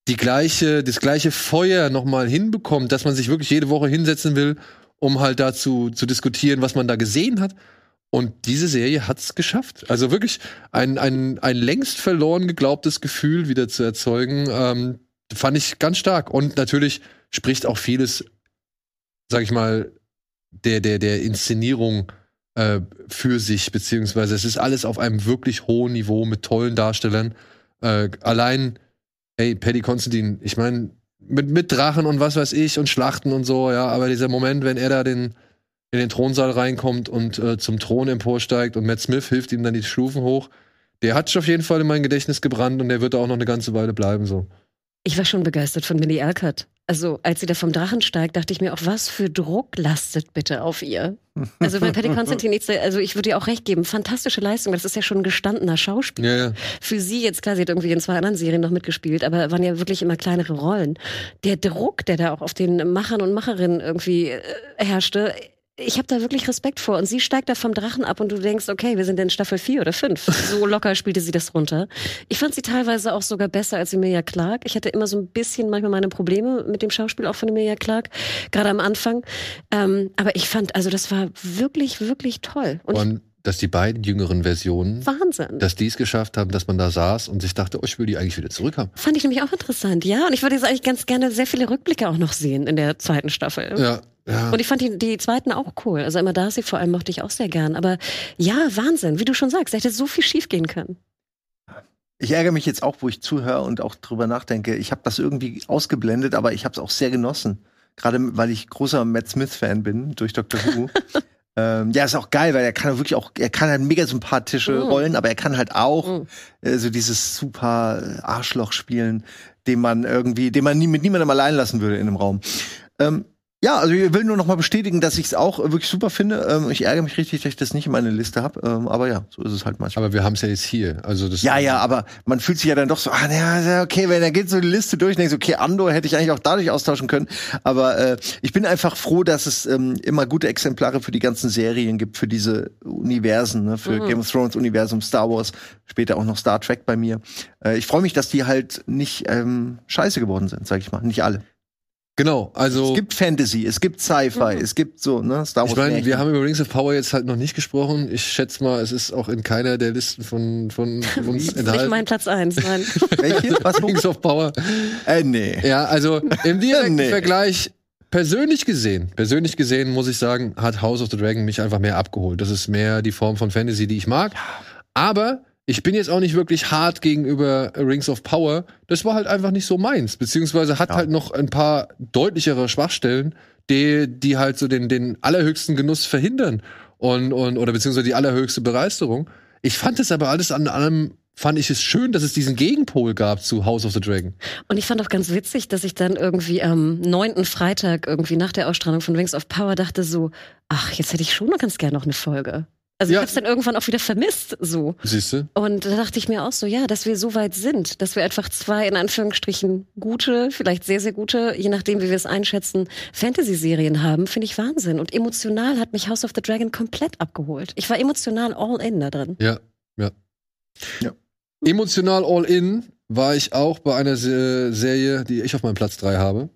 die gleiche, das gleiche Feuer noch mal hinbekommt, dass man sich wirklich jede Woche hinsetzen will, um halt dazu zu diskutieren, was man da gesehen hat. Und diese Serie hat's geschafft. Also wirklich ein, ein, ein längst verloren geglaubtes Gefühl wieder zu erzeugen, ähm, fand ich ganz stark. Und natürlich spricht auch vieles, sag ich mal, der, der, der Inszenierung äh, für sich, beziehungsweise es ist alles auf einem wirklich hohen Niveau mit tollen Darstellern. Äh, allein, ey, Paddy Constantine, ich meine, mit, mit Drachen und was weiß ich und Schlachten und so, ja, aber dieser Moment, wenn er da den, in den Thronsaal reinkommt und äh, zum Thron emporsteigt und Matt Smith hilft ihm dann die Stufen hoch, der hat sich auf jeden Fall in mein Gedächtnis gebrannt und der wird da auch noch eine ganze Weile bleiben, so. Ich war schon begeistert von Millie Alcott. Also, als sie da vom Drachen steigt, dachte ich mir auch, was für Druck lastet bitte auf ihr? Also, wenn Patty Constantine nichts, also ich würde ihr auch recht geben, fantastische Leistung. Das ist ja schon ein gestandener Schauspieler. Ja, ja. Für sie jetzt, klar, sie hat irgendwie in zwei anderen Serien noch mitgespielt, aber waren ja wirklich immer kleinere Rollen. Der Druck, der da auch auf den Machern und Macherinnen irgendwie äh, herrschte, ich habe da wirklich Respekt vor. Und sie steigt da vom Drachen ab und du denkst, okay, wir sind in Staffel 4 oder 5. So locker spielte sie das runter. Ich fand sie teilweise auch sogar besser als Emilia Clark. Ich hatte immer so ein bisschen manchmal meine Probleme mit dem Schauspiel auch von Emilia Clark, gerade am Anfang. Ähm, aber ich fand, also das war wirklich, wirklich toll. Und, Und dass die beiden jüngeren Versionen, Wahnsinn. dass die es geschafft haben, dass man da saß und sich dachte, oh, ich will die eigentlich wieder zurückhaben. Fand ich nämlich auch interessant, ja. Und ich würde jetzt eigentlich ganz gerne sehr viele Rückblicke auch noch sehen in der zweiten Staffel. Ja, ja. Und ich fand die, die zweiten auch cool. Also immer Darcy vor allem mochte ich auch sehr gern. Aber ja, Wahnsinn, wie du schon sagst, da hätte so viel schief gehen können. Ich ärgere mich jetzt auch, wo ich zuhöre und auch drüber nachdenke. Ich habe das irgendwie ausgeblendet, aber ich habe es auch sehr genossen. Gerade weil ich großer Matt Smith-Fan bin durch Dr. Who. ähm, ja, ist auch geil, weil er kann wirklich auch, er kann halt mega sympathische Mhm. Rollen, aber er kann halt auch Mhm. äh, so dieses super äh, Arschloch spielen, den man irgendwie, den man nie mit niemandem allein lassen würde in einem Raum. Ähm, ja, also ich will nur noch mal bestätigen, dass ich es auch wirklich super finde. Ähm, ich ärgere mich richtig, dass ich das nicht in meine Liste habe. Ähm, aber ja, so ist es halt manchmal. Aber wir haben es ja jetzt hier. Also das Ja, ja, aber man fühlt sich ja dann doch so, ah, ja, ja, okay, wenn er geht so die Liste durch, denkst du, okay, Andor hätte ich eigentlich auch dadurch austauschen können. Aber äh, ich bin einfach froh, dass es ähm, immer gute Exemplare für die ganzen Serien gibt, für diese Universen, ne, für Mhm. Game of Thrones Universum, Star Wars, später auch noch Star Trek bei mir. Äh, ich freue mich, dass die halt nicht ähm, scheiße geworden sind, sag ich mal. Nicht alle. Genau, also Es gibt Fantasy, es gibt Sci-Fi, Mhm. es gibt so, ne, Star Wars. ich meine, wir haben über Rings of Power jetzt halt noch nicht gesprochen. Ich schätze mal, es ist auch in keiner der Listen von, von, uns Nicht enthalten. mein Platz eins, nein. Welche? Was? Rings of Power. äh, nee. Ja, also im direkten Nee. Vergleich, persönlich gesehen, persönlich gesehen muss ich sagen, hat House of the Dragon mich einfach mehr abgeholt. Das ist mehr die Form von Fantasy, die ich mag. Aber ich bin jetzt auch nicht wirklich hart gegenüber Rings of Power. Das war halt einfach nicht so meins. Beziehungsweise hat Ja. halt noch ein paar deutlichere Schwachstellen, die, die halt so den, den allerhöchsten Genuss verhindern. Und, und, oder beziehungsweise die allerhöchste Begeisterung. Ich fand es aber alles an allem, fand ich es schön, dass es diesen Gegenpol gab zu House of the Dragon. Und ich fand auch ganz witzig, dass ich dann irgendwie am neunten Freitag irgendwie nach der Ausstrahlung von Rings of Power dachte so, ach, jetzt hätte ich schon noch ganz gerne noch eine Folge. Also Ja. ich hab's dann irgendwann auch wieder vermisst, so. Siehst du? Und da dachte ich mir auch so, ja, dass wir so weit sind, dass wir einfach zwei in Anführungsstrichen gute, vielleicht sehr, sehr gute, je nachdem, wie wir es einschätzen, Fantasy-Serien haben, finde ich Wahnsinn. Und emotional hat mich House of the Dragon komplett abgeholt. Ich war emotional all in da drin. Ja, ja. Ja. Emotional all in war ich auch bei einer Se Serie, die ich auf meinem Platz 3 habe.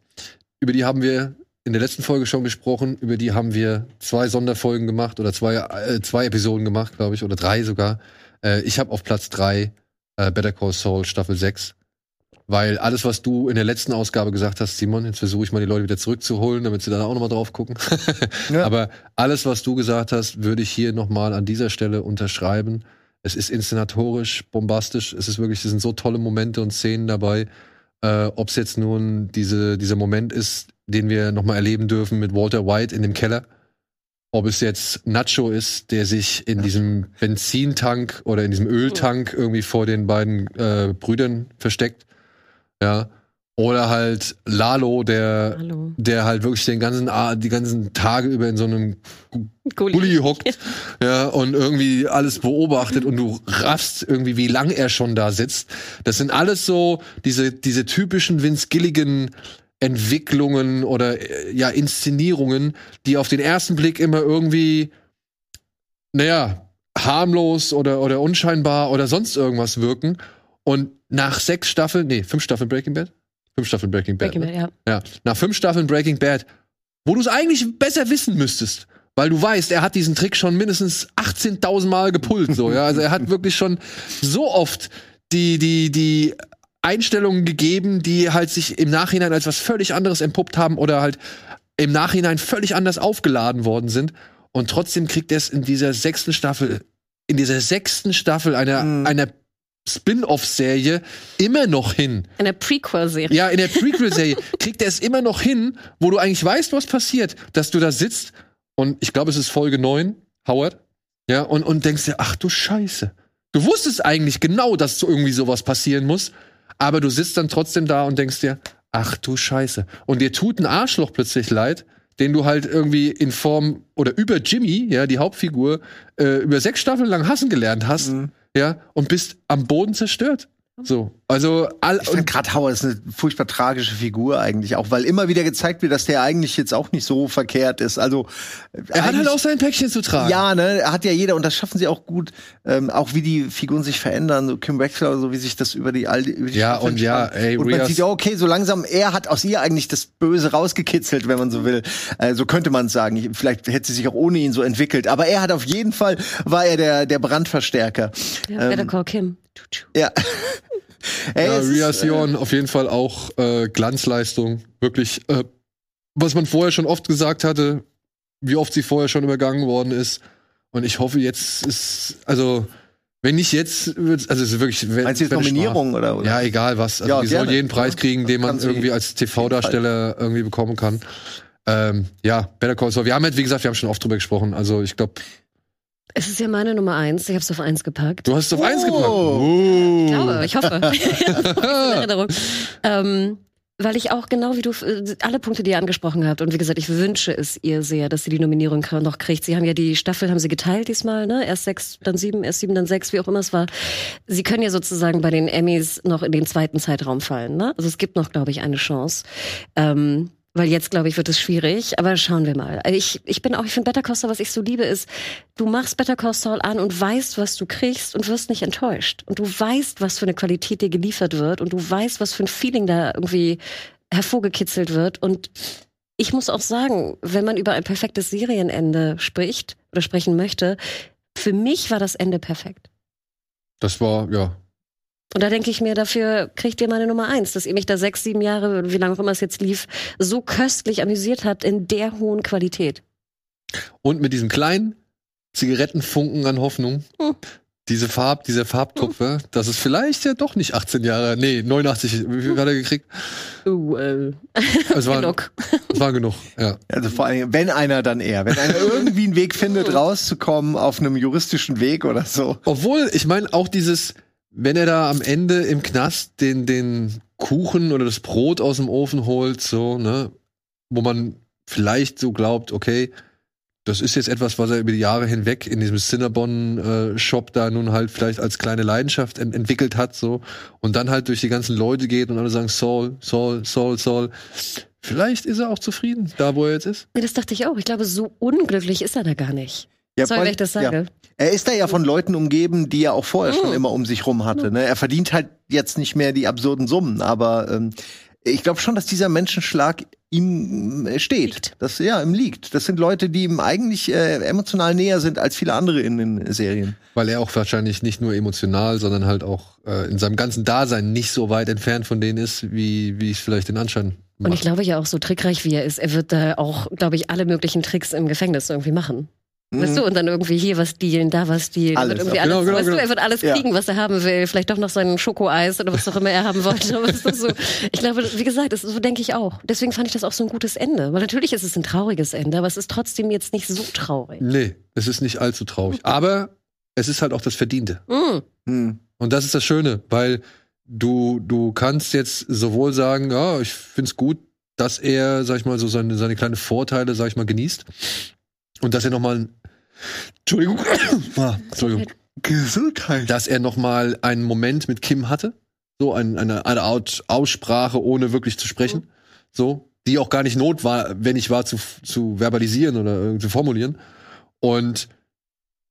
Über die haben wir in der letzten Folge schon gesprochen. Über die haben wir zwei Sonderfolgen gemacht oder zwei, äh, zwei Episoden gemacht, glaube ich, oder drei sogar. Äh, ich habe auf Platz 3 äh, Better Call Saul Staffel 6. Weil alles, was du in der letzten Ausgabe gesagt hast, Simon, jetzt versuche ich mal die Leute wieder zurückzuholen, damit sie da auch nochmal drauf gucken. Ja. Aber alles, was du gesagt hast, würde ich hier nochmal an dieser Stelle unterschreiben. Es ist inszenatorisch, bombastisch. Es ist wirklich, es sind so tolle Momente und Szenen dabei. Äh, Ob es jetzt nun diese, dieser Moment ist, den wir nochmal erleben dürfen mit Walter White in dem Keller. Ob es jetzt Nacho ist, der sich in diesem Benzintank oder in diesem Öltank irgendwie vor den beiden äh, Brüdern versteckt. Ja. Oder halt Lalo, der, Hallo. der halt wirklich den ganzen, die ganzen Tage über in so einem Gulli. Gully hockt, ja, und irgendwie alles beobachtet und du raffst irgendwie, wie lang er schon da sitzt. Das sind alles so diese, diese typischen Vince Gilligan Entwicklungen oder äh, ja, Inszenierungen, die auf den ersten Blick immer irgendwie, naja, harmlos oder, oder unscheinbar oder sonst irgendwas wirken. Und nach sechs Staffeln, nee, fünf Staffeln Breaking Bad? Fünf Staffeln Breaking Bad. Breaking ne? Bad, ja. Ja, nach fünf Staffeln Breaking Bad, wo du es eigentlich besser wissen müsstest, weil du weißt, er hat diesen Trick schon mindestens 18.000 Mal gepult, so, ja. Also er hat wirklich schon so oft die, die, die Einstellungen gegeben, die halt sich im Nachhinein als was völlig anderes entpuppt haben oder halt im Nachhinein völlig anders aufgeladen worden sind. Und trotzdem kriegt er es in dieser sechsten Staffel, in dieser sechsten Staffel einer, Mhm. einer Spin-off-Serie immer noch hin, In der Prequel-Serie. ja, in der Prequel-Serie kriegt er es immer noch hin, wo du eigentlich weißt, was passiert, dass du da sitzt und ich glaube, es ist Folge 9, Howard, ja, und, und denkst dir, ach du Scheiße. Du wusstest eigentlich genau, dass so irgendwie sowas passieren muss, aber du sitzt dann trotzdem da und denkst dir, ach du Scheiße. Und dir tut ein Arschloch plötzlich leid, den du halt irgendwie in Form oder über Jimmy, ja, die Hauptfigur, äh, über sechs Staffeln lang hassen gelernt hast, Mhm. ja, und bist am Boden zerstört. So, also all, Ich finde und gerade Howard ist eine furchtbar tragische Figur eigentlich, auch weil immer wieder gezeigt wird, dass der eigentlich jetzt auch nicht so verkehrt ist. Also Er hat halt auch sein Päckchen zu tragen. Ja, ne, hat ja jeder und das schaffen sie auch gut. Ähm, auch wie die Figuren sich verändern, so Kim Wexler, so wie sich das über die all die, über die Ja, Staffeln und ja, ey, und man Rias- sieht ja, okay, so langsam, er hat aus ihr eigentlich das Böse rausgekitzelt, wenn man so will. Äh, so könnte man es sagen. Ich- Vielleicht hätte sie sich auch ohne ihn so entwickelt. Aber er hat auf jeden Fall war er der der Brandverstärker. Ja, Better Call Kim. Ja. Ey, Ja, Ria ist, äh, Sion auf jeden Fall auch äh, Glanzleistung. Wirklich, äh, was man vorher schon oft gesagt hatte, wie oft sie vorher schon übergangen worden ist. Und ich hoffe, jetzt ist, also, wenn nicht jetzt, also es ist wirklich. wär- Meinst du jetzt Nominierung oder, oder? Ja, egal was. Also Ja, die soll gerne. jeden Preis Ja, kriegen, den man irgendwie als TV-Darsteller irgendwie bekommen kann. Ähm, ja, Better Call Saul. Wir haben halt, wie gesagt, wir haben schon oft drüber gesprochen. Also ich glaube, Es ist ja meine Nummer eins. Ich habe es auf eins gepackt. du hast es auf eins Oh. gepackt. Oh. Ich glaube, ich hoffe. In Erinnerung. Ähm, weil ich auch genau wie du äh, alle Punkte, die ihr angesprochen habt und wie gesagt, ich wünsche es ihr sehr, dass sie die Nominierung noch kriegt. Sie haben ja die Staffel haben sie geteilt diesmal, ne? Erst sechs, dann sieben, erst sieben, dann sechs, wie auch immer es war. Sie können ja sozusagen bei den Emmys noch in den zweiten Zeitraum fallen, ne? Also es gibt noch, glaube ich, eine Chance. Ähm, weil jetzt, glaube ich, wird es schwierig, aber schauen wir mal. Also Ich, ich bin auch, ich finde Better Call was ich so liebe, ist, du machst Better Call an und weißt, was du kriegst und wirst nicht enttäuscht. Und du weißt, was für eine Qualität dir geliefert wird und du weißt, was für ein Feeling da irgendwie hervorgekitzelt wird. Und ich muss auch sagen, wenn man über ein perfektes Serienende spricht oder sprechen möchte, für mich war das Ende perfekt. Das war, ja. Und da denke ich mir, dafür kriegt ihr meine Nummer eins, dass ihr mich da sechs, sieben Jahre, wie lange auch immer es jetzt lief, so köstlich amüsiert habt in der hohen Qualität. Und mit diesem kleinen Zigarettenfunken an Hoffnung. Hm. Diese Farb, dieser Farbtupfer, dass es vielleicht ja doch nicht 18 Jahre, nee, 89, wie viel hat er gekriegt? Uh, äh, Es war genug. Es war genug, ja. Also vor allem, wenn einer, dann er. Wenn einer irgendwie einen Weg findet, rauszukommen auf einem juristischen Weg oder so. Obwohl, ich meine, auch dieses, wenn er da am Ende im Knast den, den Kuchen oder das Brot aus dem Ofen holt, so, ne, wo man vielleicht so glaubt, okay, das ist jetzt etwas, was er über die Jahre hinweg in diesem Cinnabon-Shop da nun halt vielleicht als kleine Leidenschaft ent entwickelt hat, so, und dann halt durch die ganzen Leute geht und alle sagen, Saul, Saul, Saul, Saul. Vielleicht ist er auch zufrieden, da wo er jetzt ist. Nee, das dachte ich auch. Ich glaube, so unglücklich ist er da gar nicht. Ja, Sorry, wenn ich das ja. sage. Er ist da ja von Leuten umgeben, die er auch vorher schon Mhm. immer um sich rum hatte. Ne? Er verdient halt jetzt nicht mehr die absurden Summen, aber ähm, ich glaube schon, dass dieser Menschenschlag ihm äh, steht. Liegt. Das ja ihm liegt. Das sind Leute, die ihm eigentlich äh, emotional näher sind als viele andere in den Serien. Weil er auch wahrscheinlich nicht nur emotional, sondern halt auch äh, in seinem ganzen Dasein nicht so weit entfernt von denen ist, wie, wie ich es vielleicht den Anschein Und ich glaube ja auch, so trickreich wie er ist, er wird da auch, glaube ich, alle möglichen Tricks im Gefängnis irgendwie machen. Weißt du, und dann irgendwie hier was dealen, da was dealen. Mhm. Alles, irgendwie alles, Genau, genau, weißt genau. du, er wird alles Ja. kriegen, was er haben will. Vielleicht doch noch sein Schokoeis oder was auch immer er haben wollte. Es ist so, ich glaube, wie gesagt, das, so denke ich auch. Deswegen fand ich das auch so ein gutes Ende. Weil natürlich ist es ein trauriges Ende, aber es ist trotzdem jetzt nicht so traurig. Nee, es ist nicht allzu traurig. Aber es ist halt auch das Verdiente. Mm. Hm. Und das ist das Schöne, weil du, du kannst jetzt sowohl sagen, ja, ich find's gut, dass er, sag ich mal, so seine, seine kleinen Vorteile, sag ich mal, genießt. Und dass er nochmal, Entschuldigung, ah, Entschuldigung, Gesundheit. dass er nochmal einen Moment mit Kim hatte. So ein, eine, eine Art Aussprache, ohne wirklich zu sprechen. So, die auch gar nicht not war, wenn ich war, zu, zu verbalisieren oder zu formulieren. Und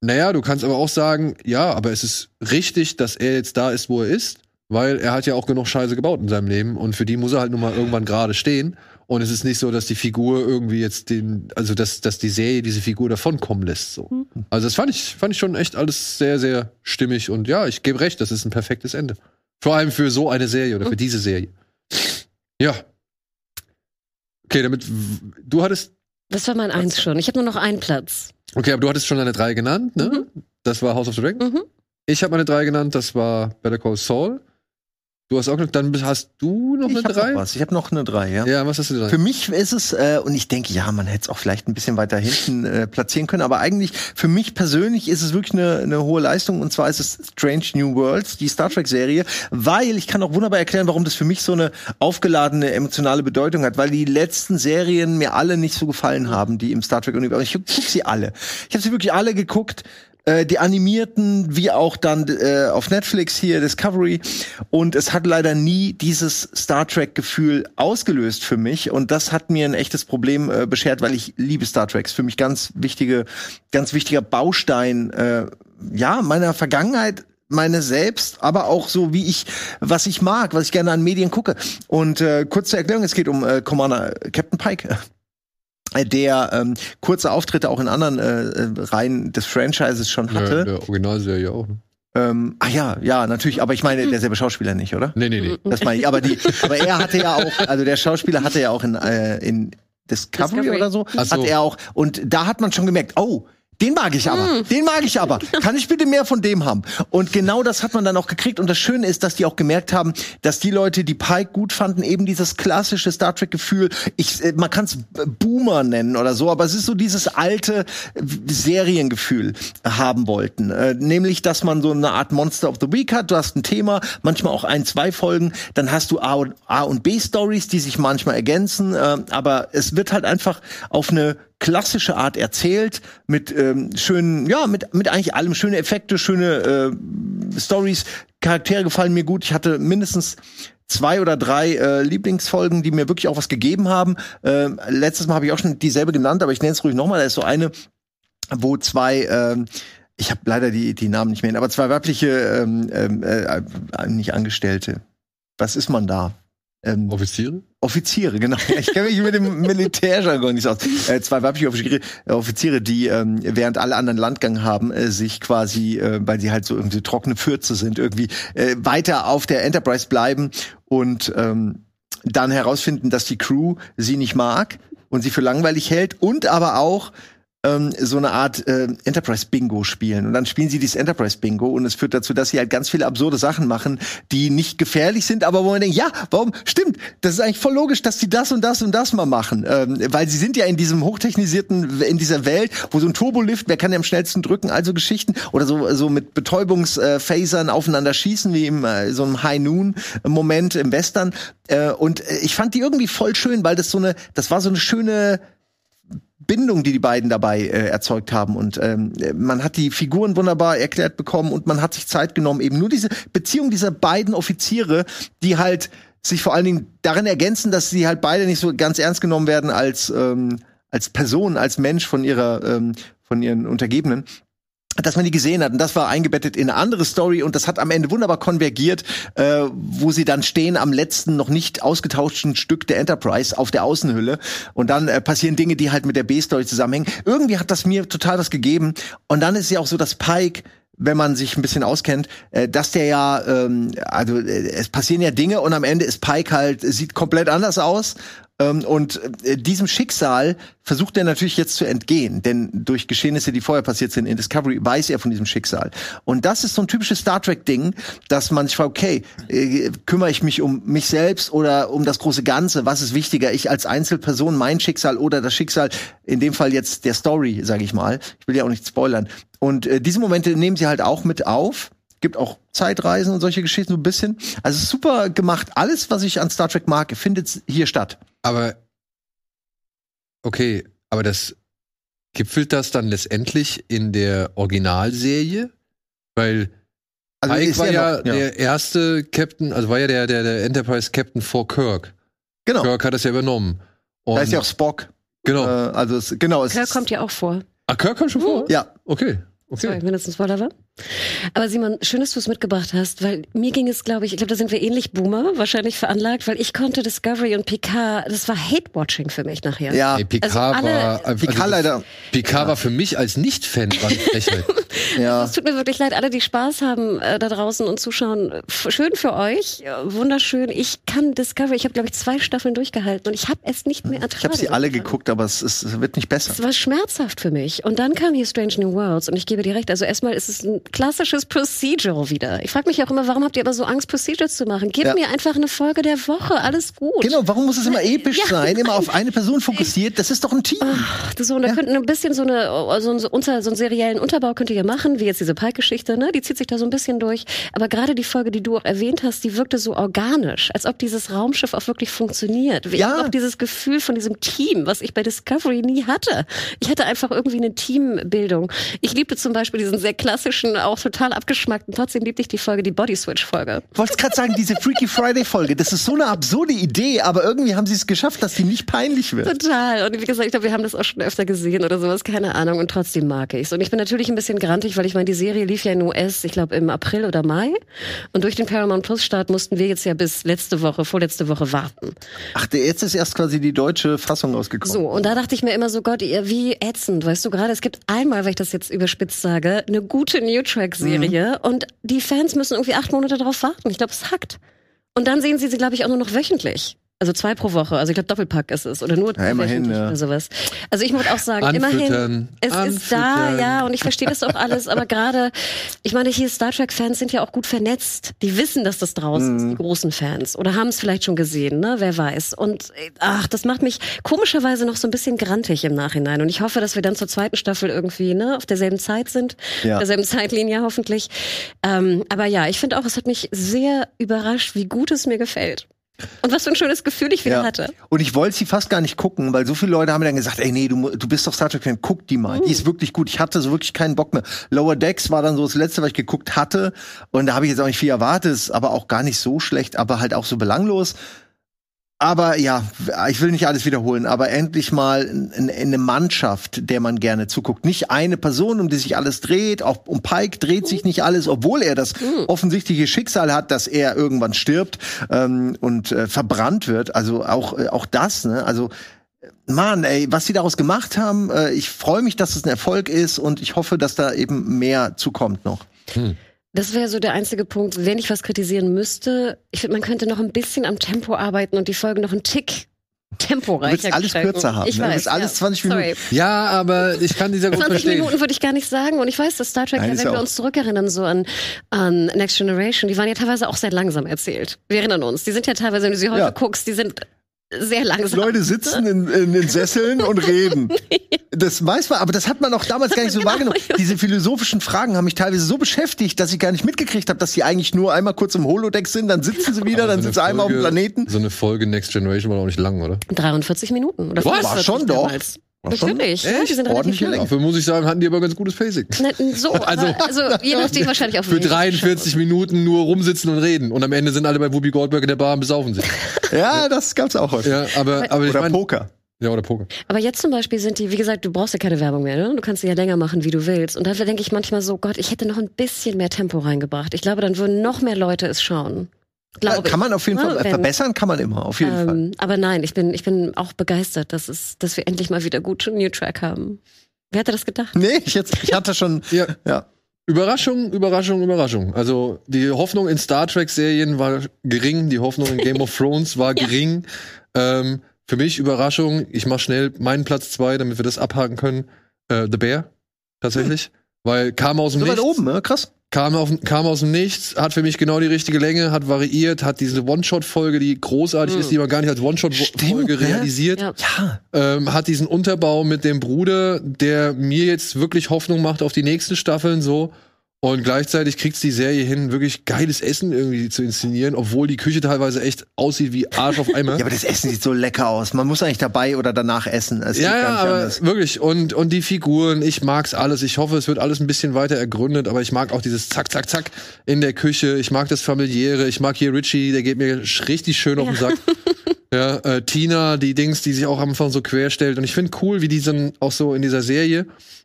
naja, du kannst aber auch sagen, ja, aber es ist richtig, dass er jetzt da ist, wo er ist, weil er hat ja auch genug Scheiße gebaut in seinem Leben und für die muss er halt nun mal irgendwann gerade stehen. Und es ist nicht so, dass die Figur irgendwie jetzt den, also dass, dass die Serie diese Figur davonkommen lässt. So. Also das fand ich, fand ich schon echt alles sehr, sehr stimmig und ja, ich gebe recht, das ist ein perfektes Ende. Vor allem für so eine Serie oder für diese Serie. Ja. Okay, damit du hattest, Das war mein Eins schon. Ich habe nur noch einen Platz. okay, aber du hattest schon deine drei genannt, ne? Das war House of the Dragon. Mhm. Ich habe meine drei genannt, das war Better Call Saul. Du hast auch noch, dann hast du noch Ich eine habe drei? noch was. Ich habe noch eine drei, ja. Ja, was hast du Für denn? mich ist es, äh, und ich denke, ja, man hätte es auch vielleicht ein bisschen weiter hinten äh, platzieren können, aber eigentlich für mich persönlich ist es wirklich eine, eine hohe Leistung und zwar ist es Strange New Worlds, die Star Trek-Serie, weil ich kann auch wunderbar erklären, warum das für mich so eine aufgeladene emotionale Bedeutung hat, weil die letzten Serien mir alle nicht so gefallen haben, die im Star Trek-Universum. Ich gucke sie alle. Ich habe sie wirklich alle geguckt. Äh, die animierten, wie auch dann äh, auf Netflix hier Discovery. Und es hat leider nie dieses Star Trek-Gefühl ausgelöst für mich. Und das hat mir ein echtes Problem äh, beschert, weil ich liebe Star Treks. Für mich ganz wichtige, ganz wichtiger Baustein, äh, ja, meiner Vergangenheit meine selbst, aber auch so wie ich, was ich mag, was ich gerne an Medien gucke. Und äh, kurz zur Erklärung, es geht um äh, Commander Captain Pike. Der ähm, kurze Auftritte auch in anderen äh, äh, Reihen des Franchises schon hatte. Ja, der Originalserie auch. Ne? Ähm, ah ja, ja, natürlich, aber ich meine derselbe Schauspieler nicht, oder? Nee, nee, nee. Das meine ich. Aber die, aber er hatte ja auch, also der Schauspieler hatte ja auch in, äh, in Discovery, Discovery. oder so, Ach so. hat er auch. Und da hat man schon gemerkt, oh, den mag ich aber, den mag ich aber. Kann ich bitte mehr von dem haben? Und genau das hat man dann auch gekriegt. Und das Schöne ist, dass die auch gemerkt haben, dass die Leute, die Pike gut fanden, eben dieses klassische Star Trek-Gefühl, ich, äh, man kann es Boomer nennen oder so, aber es ist so dieses alte äh, Seriengefühl haben wollten. Äh, nämlich, dass man so eine Art Monster of the Week hat. Du hast ein Thema, manchmal auch ein, zwei Folgen. Dann hast du A und, A und B-Stories, die sich manchmal ergänzen. Aber es wird halt einfach auf eine klassische Art erzählt mit ähm, schönen, ja, mit mit eigentlich allem schöne Effekte, schöne äh, Stories, Charaktere gefallen mir gut. Ich hatte mindestens zwei oder drei äh, Lieblingsfolgen, die mir wirklich auch was gegeben haben. Äh, letztes Mal habe ich auch schon dieselbe genannt, aber ich nenne es ruhig nochmal. Da ist so eine, wo zwei ähm, ich habe leider die, die Namen nicht mehr, aber zwei weibliche, ähm, ähm, äh, nicht Angestellte. Was ist man da? Ähm, Offiziere? Offiziere, genau. Ich kenne mich mit dem Militärjargon nicht aus. Äh, zwei weibliche Offiziere, Offiziere, die ähm, während alle anderen Landgang haben, äh, sich quasi, äh, weil sie halt so irgendwie trockene Fürze sind, irgendwie äh, weiter auf der Enterprise bleiben und ähm, dann herausfinden, dass die Crew sie nicht mag und sie für langweilig hält und aber auch ähm, so eine Art äh, Enterprise-Bingo spielen. Und dann spielen sie dieses Enterprise-Bingo und es führt dazu, dass sie halt ganz viele absurde Sachen machen, die nicht gefährlich sind, aber wo man denkt, ja, warum? Stimmt, das ist eigentlich voll logisch, dass sie das und das und das mal machen. Ähm, weil sie sind ja in diesem hochtechnisierten, in dieser Welt, wo so ein Turbolift, wer kann ja am schnellsten drücken, also Geschichten. Oder so, so mit Betäubungsphasern aufeinander schießen, wie im äh, so einem High-Noon-Moment im Western. Äh, und ich fand die irgendwie voll schön, weil das so eine, das war so eine schöne Bindung, die die beiden dabei äh, erzeugt haben. Und ähm, man hat die Figuren wunderbar erklärt bekommen und man hat sich Zeit genommen, eben nur diese Beziehung dieser beiden Offiziere, die halt sich vor allen Dingen darin ergänzen, dass sie halt beide nicht so ganz ernst genommen werden als ähm, als Person, als Mensch von ihrer ähm, von ihren Untergebenen dass man die gesehen hat und das war eingebettet in eine andere Story und das hat am Ende wunderbar konvergiert, äh, wo sie dann stehen am letzten noch nicht ausgetauschten Stück der Enterprise auf der Außenhülle und dann äh, passieren Dinge, die halt mit der B-Story zusammenhängen. Irgendwie hat das mir total was gegeben und dann ist ja auch so, dass Pike wenn man sich ein bisschen auskennt, äh, dass der ja, ähm, also äh, es passieren ja Dinge und am Ende ist Pike halt, sieht komplett anders aus. Ähm, und äh, diesem Schicksal versucht er natürlich jetzt zu entgehen, denn durch Geschehnisse, die vorher passiert sind in Discovery, weiß er von diesem Schicksal. Und das ist so ein typisches Star Trek-Ding, dass man sich fragt, okay, äh, kümmere ich mich um mich selbst oder um das große Ganze? Was ist wichtiger? Ich als Einzelperson, mein Schicksal oder das Schicksal, in dem Fall jetzt der Story, sage ich mal. Ich will ja auch nicht spoilern. Und äh, diese Momente nehmen sie halt auch mit auf gibt auch Zeitreisen und solche Geschichten so ein bisschen. Also super gemacht. Alles, was ich an Star Trek mag, findet hier statt. Aber okay, aber das gipfelt das dann letztendlich in der Originalserie? Weil Also Pike war ja, noch- ja. der erste Captain, also war ja der, der, der Enterprise Captain vor Kirk. genau. Kirk hat das ja übernommen. Und, Da ist ja auch Spock. genau. Äh, also es, genau. Es Kirk kommt ja auch vor. ah, Kirk kommt schon vor? Ja, Okay. Sorry, Okay. wenn das ein Spoiler war. Aber Simon, schön, dass du es mitgebracht hast, weil mir ging es, glaube ich, ich glaube, da sind wir ähnlich Boomer, wahrscheinlich veranlagt, weil ich konnte Discovery und Picard, das war Hate-Watching für mich nachher. ja. Nee, Picard Also alle- war. also Picard leider. Picard war für mich als Nicht-Fan war eine Frechheit. Ja. Es tut mir wirklich leid, alle, die Spaß haben äh, da draußen und zuschauen. F schön für euch, äh, wunderschön. Ich kann Discovery, ich habe, glaube ich, zwei Staffeln durchgehalten und ich habe es nicht mehr ertragen. Ich habe sie alle geguckt, aber es, ist, es wird nicht besser. Es war schmerzhaft für mich. Und dann kam hier Strange New Worlds und ich gebe dir recht. Also erstmal ist es ein klassisches Procedural wieder. Ich frage mich auch immer, warum habt ihr aber so Angst, Procedures zu machen? Gebt Ja. mir einfach eine Folge der Woche. Alles gut. Genau, warum muss es immer episch Ja. sein, immer auf eine Person fokussiert? Das ist doch ein Team. Ach, so, und da könnten ein bisschen so eine, so, einen- so, unter, so einen seriellen Unterbau könnt ihr ja machen, wie jetzt diese Pike-Geschichte, ne? Die zieht sich da so ein bisschen durch. Aber gerade die Folge, die du auch erwähnt hast, die wirkte so organisch, als ob dieses Raumschiff auch wirklich funktioniert. Ich Ja. habe auch dieses Gefühl von diesem Team, was ich bei Discovery nie hatte. Ich hatte einfach irgendwie eine Teambildung. Ich liebte zum Beispiel diesen sehr klassischen, auch total abgeschmackten, trotzdem liebte ich die Folge, die Body Switch-Folge. Ich wollte gerade sagen, diese Freaky Friday Folge, das ist so eine absurde Idee, aber irgendwie haben sie es geschafft, dass die nicht peinlich wird. Total. Und wie gesagt, ich glaube, wir haben das auch schon öfter gesehen oder sowas, keine Ahnung. Und trotzdem mag ich's. Und ich bin natürlich ein bisschen grantig, weil ich meine, die Serie lief ja in den US, ich glaube im April oder Mai. Und durch den Paramount Plus Start mussten wir jetzt ja bis letzte Woche, vorletzte Woche warten. Ach, der- jetzt ist erst quasi die deutsche Fassung rausgekommen. So, und da dachte ich mir immer so, Gott, ihr, wie ätzend, weißt du gerade, es gibt einmal, weil ich das jetzt überspitzt sage, eine gute New Track-Serie und die Fans müssen irgendwie acht Monate drauf warten. Ich glaube, es hackt. Und dann sehen sie sie, glaube ich, auch nur noch wöchentlich. Also zwei pro Woche. Also ich glaube, Doppelpack ist es. Oder nur Ja, immerhin, ja. oder sowas. Also ich muss auch sagen, Anfüttern, immerhin, es ist da, anfüttern. ja, und ich verstehe das auch alles, aber gerade, ich meine, hier Star Trek-Fans sind ja auch gut vernetzt. Die wissen, dass das draußen ist, die großen Fans. Oder haben es vielleicht schon gesehen, ne? Wer weiß. Und ach, das macht mich komischerweise noch so ein bisschen grantig im Nachhinein. Und ich hoffe, dass wir dann zur zweiten Staffel irgendwie, ne, auf derselben Zeit sind. Ja. Derselben Zeitlinie hoffentlich. Ähm, aber ja, ich finde auch, es hat mich sehr überrascht, wie gut es mir gefällt. Und was für ein schönes Gefühl ich wieder Ja. hatte. Und ich wollte sie fast gar nicht gucken, weil so viele Leute haben mir dann gesagt, ey, nee, du, du bist doch Star Trek-Fan, guck die mal. Die ist wirklich gut. Ich hatte so wirklich keinen Bock mehr. Lower Decks war dann so das Letzte, was ich geguckt hatte. Und da habe ich jetzt auch nicht viel erwartet, ist aber auch gar nicht so schlecht, aber halt auch so belanglos. Aber ja, ich will nicht alles wiederholen, aber endlich mal eine Mannschaft, der man gerne zuguckt. Nicht eine Person, um die sich alles dreht. Auch um Pike dreht sich nicht alles, obwohl er das offensichtliche Schicksal hat, dass er irgendwann stirbt ähm, und äh, verbrannt wird. Also auch, äh, auch das, ne? Also Mann, ey, was sie daraus gemacht haben, äh, ich freue mich, dass es ein Erfolg ist und ich hoffe, dass da eben mehr zukommt noch. Das wäre so der einzige Punkt, wenn ich was kritisieren müsste. Ich finde, man könnte noch ein bisschen am Tempo arbeiten und die Folge noch einen Tick temporeicher Du willst alles gestalten. kürzer haben, Ich ne? Du weiß, willst alles ja. 20 Minuten. Sorry. Ja, aber ich kann dieser gut 20 verstehen. Minuten würde ich gar nicht sagen. Und ich weiß, dass Star Trek, Nein, ja, wenn wir auch- uns zurückerinnern, so an, an Next Generation, die waren ja teilweise auch sehr langsam erzählt. Wir erinnern uns. Die sind ja teilweise, wenn du sie heute Ja. guckst, die sind sehr langsam. Leute sitzen in, in den Sesseln und reden. Das weiß man, aber das hat man auch damals gar nicht so Genau, wahrgenommen. Diese philosophischen Fragen haben mich teilweise so beschäftigt, dass ich gar nicht mitgekriegt habe, dass sie eigentlich nur einmal kurz im Holodeck sind, dann sitzen sie wieder, Aber dann so sind sie einmal auf dem Planeten. So eine Folge Next Generation war auch nicht lang, oder? 43 Minuten. Oder War 45 schon doch. damals. War schon Natürlich. Ja, die sind relativ. Dafür muss ich sagen, hatten die aber ganz gutes Pacing. Ne, So, also, also je nachdem wahrscheinlich auf Für welche 43 Minuten nur rumsitzen und reden. Und am Ende sind alle bei Whoopi Goldberg in der Bar und besaufen sich. Ja, das gab's auch häufig. Ja, aber, aber ich Oder mein, Poker. Ja, oder Poker. Aber jetzt zum Beispiel sind die, wie gesagt, du brauchst ja keine Werbung mehr, ne? Du kannst sie ja länger machen, wie du willst. Und dafür denke ich manchmal so, Gott, ich hätte noch ein bisschen mehr Tempo reingebracht. Ich glaube, dann würden noch mehr Leute es schauen. Glaube kann man auf jeden Ja, Fall wenn- verbessern, kann man immer, auf jeden ich. Fall. Ähm, aber nein, ich bin, ich bin auch begeistert, dass es, dass wir endlich mal wieder gute New Track haben. Wer hätte das gedacht? Nee, ich, jetzt, ich hatte schon, Ja. ja. Überraschung, Überraschung, Überraschung. Also die Hoffnung in Star Trek-Serien war gering, die Hoffnung in Game of Thrones war gering. Ähm, für mich Überraschung, ich mach schnell meinen Platz zwei, damit wir das abhaken können. Äh, The Bear, tatsächlich. Weil kam aus dem So weit Nichts. oben, ne? krass. Kam, auf, kam aus dem Nichts, hat für mich genau die richtige Länge, hat variiert, hat diese One-Shot-Folge, die großartig ist, die man gar nicht als One-Shot-Folge ne? realisiert Ja. Ja, ähm, hat diesen Unterbau mit dem Bruder, der mir jetzt wirklich Hoffnung macht auf die nächsten Staffeln so. Und gleichzeitig kriegt die Serie hin, wirklich geiles Essen irgendwie zu inszenieren, obwohl die Küche teilweise echt aussieht wie Arsch auf Eimer. Ja, aber das Essen sieht so lecker aus. Man muss eigentlich dabei oder danach essen. Es Ja, ja, aber anders. wirklich. Und, und die Figuren, ich mag's alles. Ich hoffe, es wird alles ein bisschen weiter ergründet, aber ich mag auch dieses Zack, Zack, Zack in der Küche. Ich mag das Familiäre. Ich mag hier Richie, der geht mir richtig schön auf den Sack. Ja, äh, Tina, die Dings, die sich auch am Anfang so quer stellt. Und ich finde cool, wie die dann auch so in dieser Serie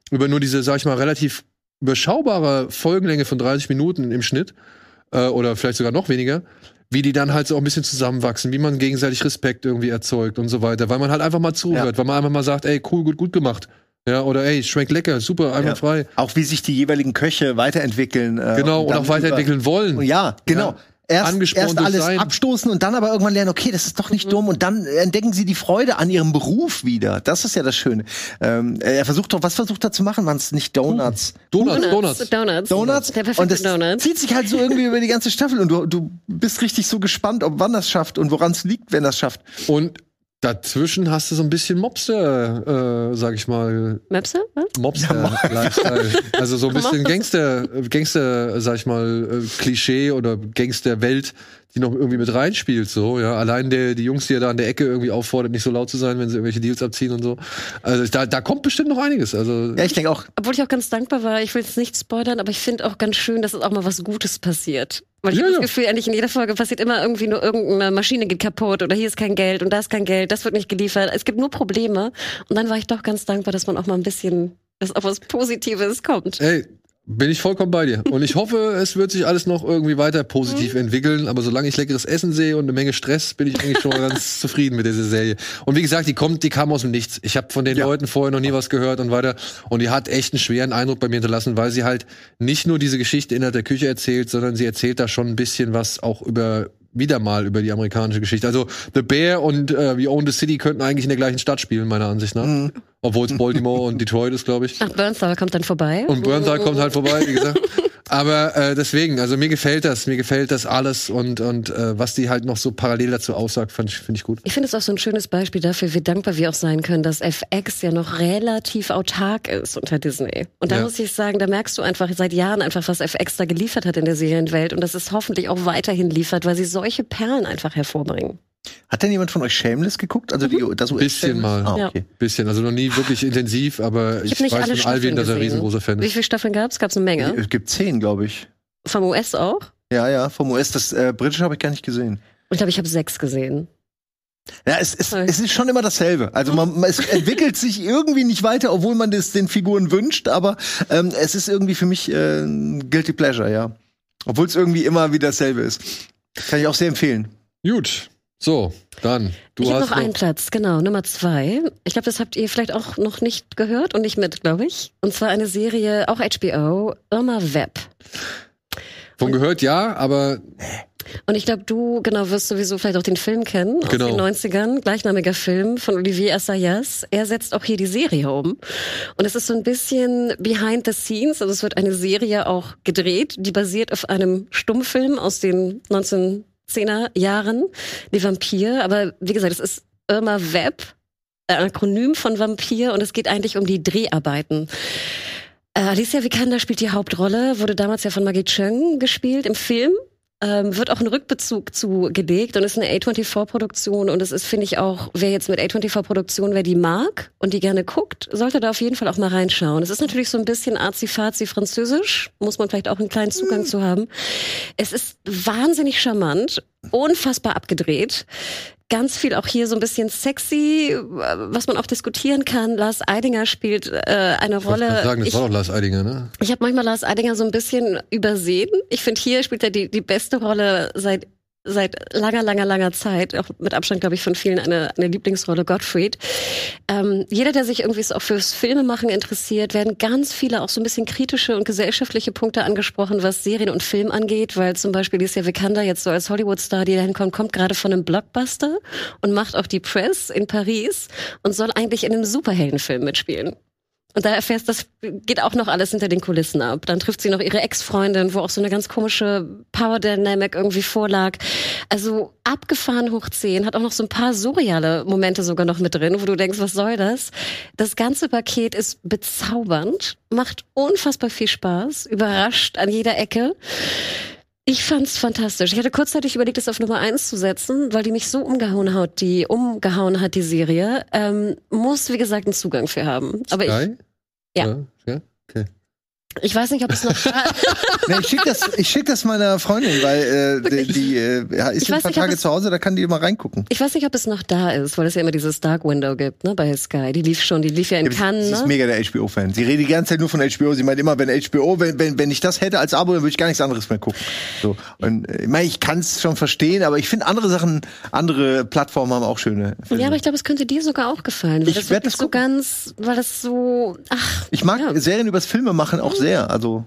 über nur diese, sag ich mal, relativ überschaubare Folgenlänge von 30 Minuten im Schnitt äh, oder vielleicht sogar noch weniger, wie die dann halt so auch ein bisschen zusammenwachsen, wie man gegenseitig Respekt irgendwie erzeugt und so weiter, weil man halt einfach mal zuhört, weil man einfach mal sagt, ey, cool, gut, gut gemacht. Ja, oder ey, schmeckt lecker, super, einwandfrei. Auch wie sich die jeweiligen Köche weiterentwickeln. Äh, Genau, und dann auch weiterentwickeln wollen. Ja, genau. Ja. Erst, erst alles sein. abstoßen und dann aber irgendwann lernen, okay, das ist doch nicht dumm. Und dann entdecken sie die Freude an ihrem Beruf wieder. Das ist ja das Schöne. Ähm, er versucht doch, was versucht er zu machen? Waren es nicht Donuts? Donuts, Donuts. Donuts. Donuts? Der und das Donut. zieht sich halt so irgendwie über die ganze Staffel und du, du bist richtig so gespannt, ob wann das schafft und woran es liegt, wenn das schafft. Und dazwischen hast du so ein bisschen Mobster, äh, sag ich mal, Möpse? Was? Mobster-Lifestyle. also so ein bisschen Gangster, Gangster, sag ich mal, äh, Klischee oder Gangster-Welt, die noch irgendwie mit reinspielt, so, ja. Allein der, die Jungs, die er da an der Ecke irgendwie auffordert, nicht so laut zu sein, wenn sie irgendwelche Deals abziehen und so. Also da, da kommt bestimmt noch einiges. Also, Ja, ich denke auch, Obwohl ich auch ganz dankbar war, ich will jetzt nicht spoilern, aber ich finde auch ganz schön, dass es auch mal was Gutes passiert. Weil ich Ja, habe ja. das Gefühl, eigentlich in jeder Folge passiert immer irgendwie nur irgendeine Maschine geht kaputt oder hier ist kein Geld und da ist kein Geld, das wird nicht geliefert. Es gibt nur Probleme. Und dann war ich doch ganz dankbar, dass man auch mal ein bisschen, dass auch was Positives kommt. ey, bin ich vollkommen bei dir. Und ich hoffe, es wird sich alles noch irgendwie weiter positiv entwickeln. Aber solange ich leckeres Essen sehe und eine Menge Stress, bin ich eigentlich schon ganz zufrieden mit dieser Serie. Und wie gesagt, die kommt, die kam aus dem Nichts. Ich habe von den Ja. Leuten vorher noch nie was gehört und weiter. Und die hat echt einen schweren Eindruck bei mir hinterlassen, weil sie halt nicht nur diese Geschichte innerhalb der Küche erzählt, sondern sie erzählt da schon ein bisschen was auch über wieder mal über die amerikanische Geschichte. Also The Bear und äh, We Own the City könnten eigentlich in der gleichen Stadt spielen, meiner Ansicht nach. Obwohl es Baltimore und Detroit ist, glaube ich. Ach, Burnstar kommt dann vorbei. Und Burnside kommt halt vorbei, wie gesagt. Aber äh, deswegen, also mir gefällt das, mir gefällt das alles und und äh, was die halt noch so parallel dazu aussagt, finde ich, finde ich gut. Ich finde es auch so ein schönes Beispiel dafür, wie dankbar wir auch sein können, dass FX ja noch relativ autark ist unter Disney. Und da Ja. muss ich sagen, da merkst du einfach seit Jahren einfach, was FX da geliefert hat in der Serienwelt und dass es hoffentlich auch weiterhin liefert, weil sie solche Perlen einfach hervorbringen. Hat denn jemand von euch Shameless geguckt? Also die, das US Bisschen Shameless? mal. Ah, okay. Bisschen, also noch nie wirklich intensiv, aber ich, Ich weiß von Alvin, dass er ein gesehen. riesengroßer Fan Wie ist. viele Staffeln gab es? Gab es eine Menge? Es gibt zehn, glaube ich. Vom US auch? Ja, ja, vom US. Das äh, britische habe ich gar nicht gesehen. Und ich glaube, ich habe sechs gesehen. Ja, es, es, es ist schon immer dasselbe. Also man, es entwickelt sich irgendwie nicht weiter, obwohl man das den Figuren wünscht, aber ähm, es ist irgendwie für mich äh, ein Guilty Pleasure, ja. Obwohl es irgendwie immer wieder dasselbe ist. Kann ich auch sehr empfehlen. Gut, so, dann. Du ich habe hast noch einen Platz, genau, Nummer zwei. Ich glaube, das habt ihr vielleicht auch noch nicht gehört und nicht mit, glaube ich. Und zwar eine Serie, auch HBO, Irma Webb. von gehört, ja, aber Und ich glaube, du, genau, wirst sowieso vielleicht auch den Film kennen aus Genau. den 90ern. Gleichnamiger Film von Olivier Assayas. Er setzt auch hier die Serie um. Und es ist so ein bisschen behind the scenes. Also es wird eine Serie auch gedreht, die basiert auf einem Stummfilm aus den 1910er Jahren, Die Vampir. Aber wie gesagt, es ist Irma Webb, ein Akronym von Vampir. Und es geht eigentlich um die Dreharbeiten. Äh, Alicia Vikander spielt die Hauptrolle, wurde damals ja von Maggie Cheung gespielt im Film. Ähm, wird auch ein Rückbezug zugelegt und ist eine A24-Produktion und es ist, finde ich auch, wer jetzt mit A24-Produktion, wer die mag und die gerne guckt, sollte da auf jeden Fall auch mal reinschauen. Es ist natürlich so ein bisschen arzi-fazi französisch, muss man vielleicht auch einen kleinen Zugang zu haben. Es ist wahnsinnig charmant, unfassbar abgedreht. Ganz viel auch hier so ein bisschen sexy, was man auch diskutieren kann. Lars Eidinger spielt äh, eine ich Rolle. grad sagen, das Ich- war doch Lars Eidinger, ne? ich habe manchmal Lars Eidinger so ein bisschen übersehen. Ich finde, hier spielt er die, die beste Rolle seit seit langer, langer, langer Zeit, auch mit Abstand, glaube ich, von vielen eine, eine Lieblingsrolle, Gottfried. Ähm, jeder, der sich irgendwie auch fürs Filmemachen interessiert, werden ganz viele auch so ein bisschen kritische und gesellschaftliche Punkte angesprochen, was Serien und Film angeht, weil zum Beispiel Alicia Vikander jetzt so als Hollywood-Star, die dahin kommt, kommt gerade von einem Blockbuster und macht auch die Press in Paris und soll eigentlich in einem Superheldenfilm mitspielen. Und da erfährst, das geht auch noch alles hinter den Kulissen ab. Dann trifft sie noch ihre Ex-Freundin, wo auch so eine ganz komische Power Dynamic irgendwie vorlag. Also abgefahren hoch 10, hat auch noch so ein paar surreale Momente sogar noch mit drin, wo du denkst, was soll das? Das ganze Paket ist bezaubernd, macht unfassbar viel Spaß, überrascht an jeder Ecke. Ich fand's fantastisch. Ich hatte kurzzeitig überlegt, es auf Nummer eins zu setzen, weil die mich so umgehauen hat, die umgehauen hat, die Serie. Ähm, muss, wie gesagt, einen Zugang für haben. Aber ich, Sky? Ja. ja. Okay. Ich weiß nicht, ob es noch da Nee, ich schicke das, ich schick das meiner Freundin, weil äh, die, die äh, ist ein paar nicht, Tage es- zu Hause, da kann die mal reingucken. Ich weiß nicht, ob es noch da ist, weil es ja immer dieses Dark Window gibt, ne, bei Sky. Die lief schon, die lief ja in Ja, sie Cannes, ist ne? mega der HBO-Fan. Sie redet die ganze Zeit nur von HBO. Sie meint immer, wenn HBO, wenn, wenn, wenn ich das hätte als Abo, dann würde ich gar nichts anderes mehr gucken. So. Und äh, ich meine, ich kann es schon verstehen, aber ich finde andere Sachen, andere Plattformen haben auch schöne Filme. Ja, aber ich glaube, es könnte dir sogar auch gefallen. Weil Ich das werd wirklich das so gucken. ganz, weil das so, ach. Ich mag ja. Serien übers Filme machen auch sehr. Also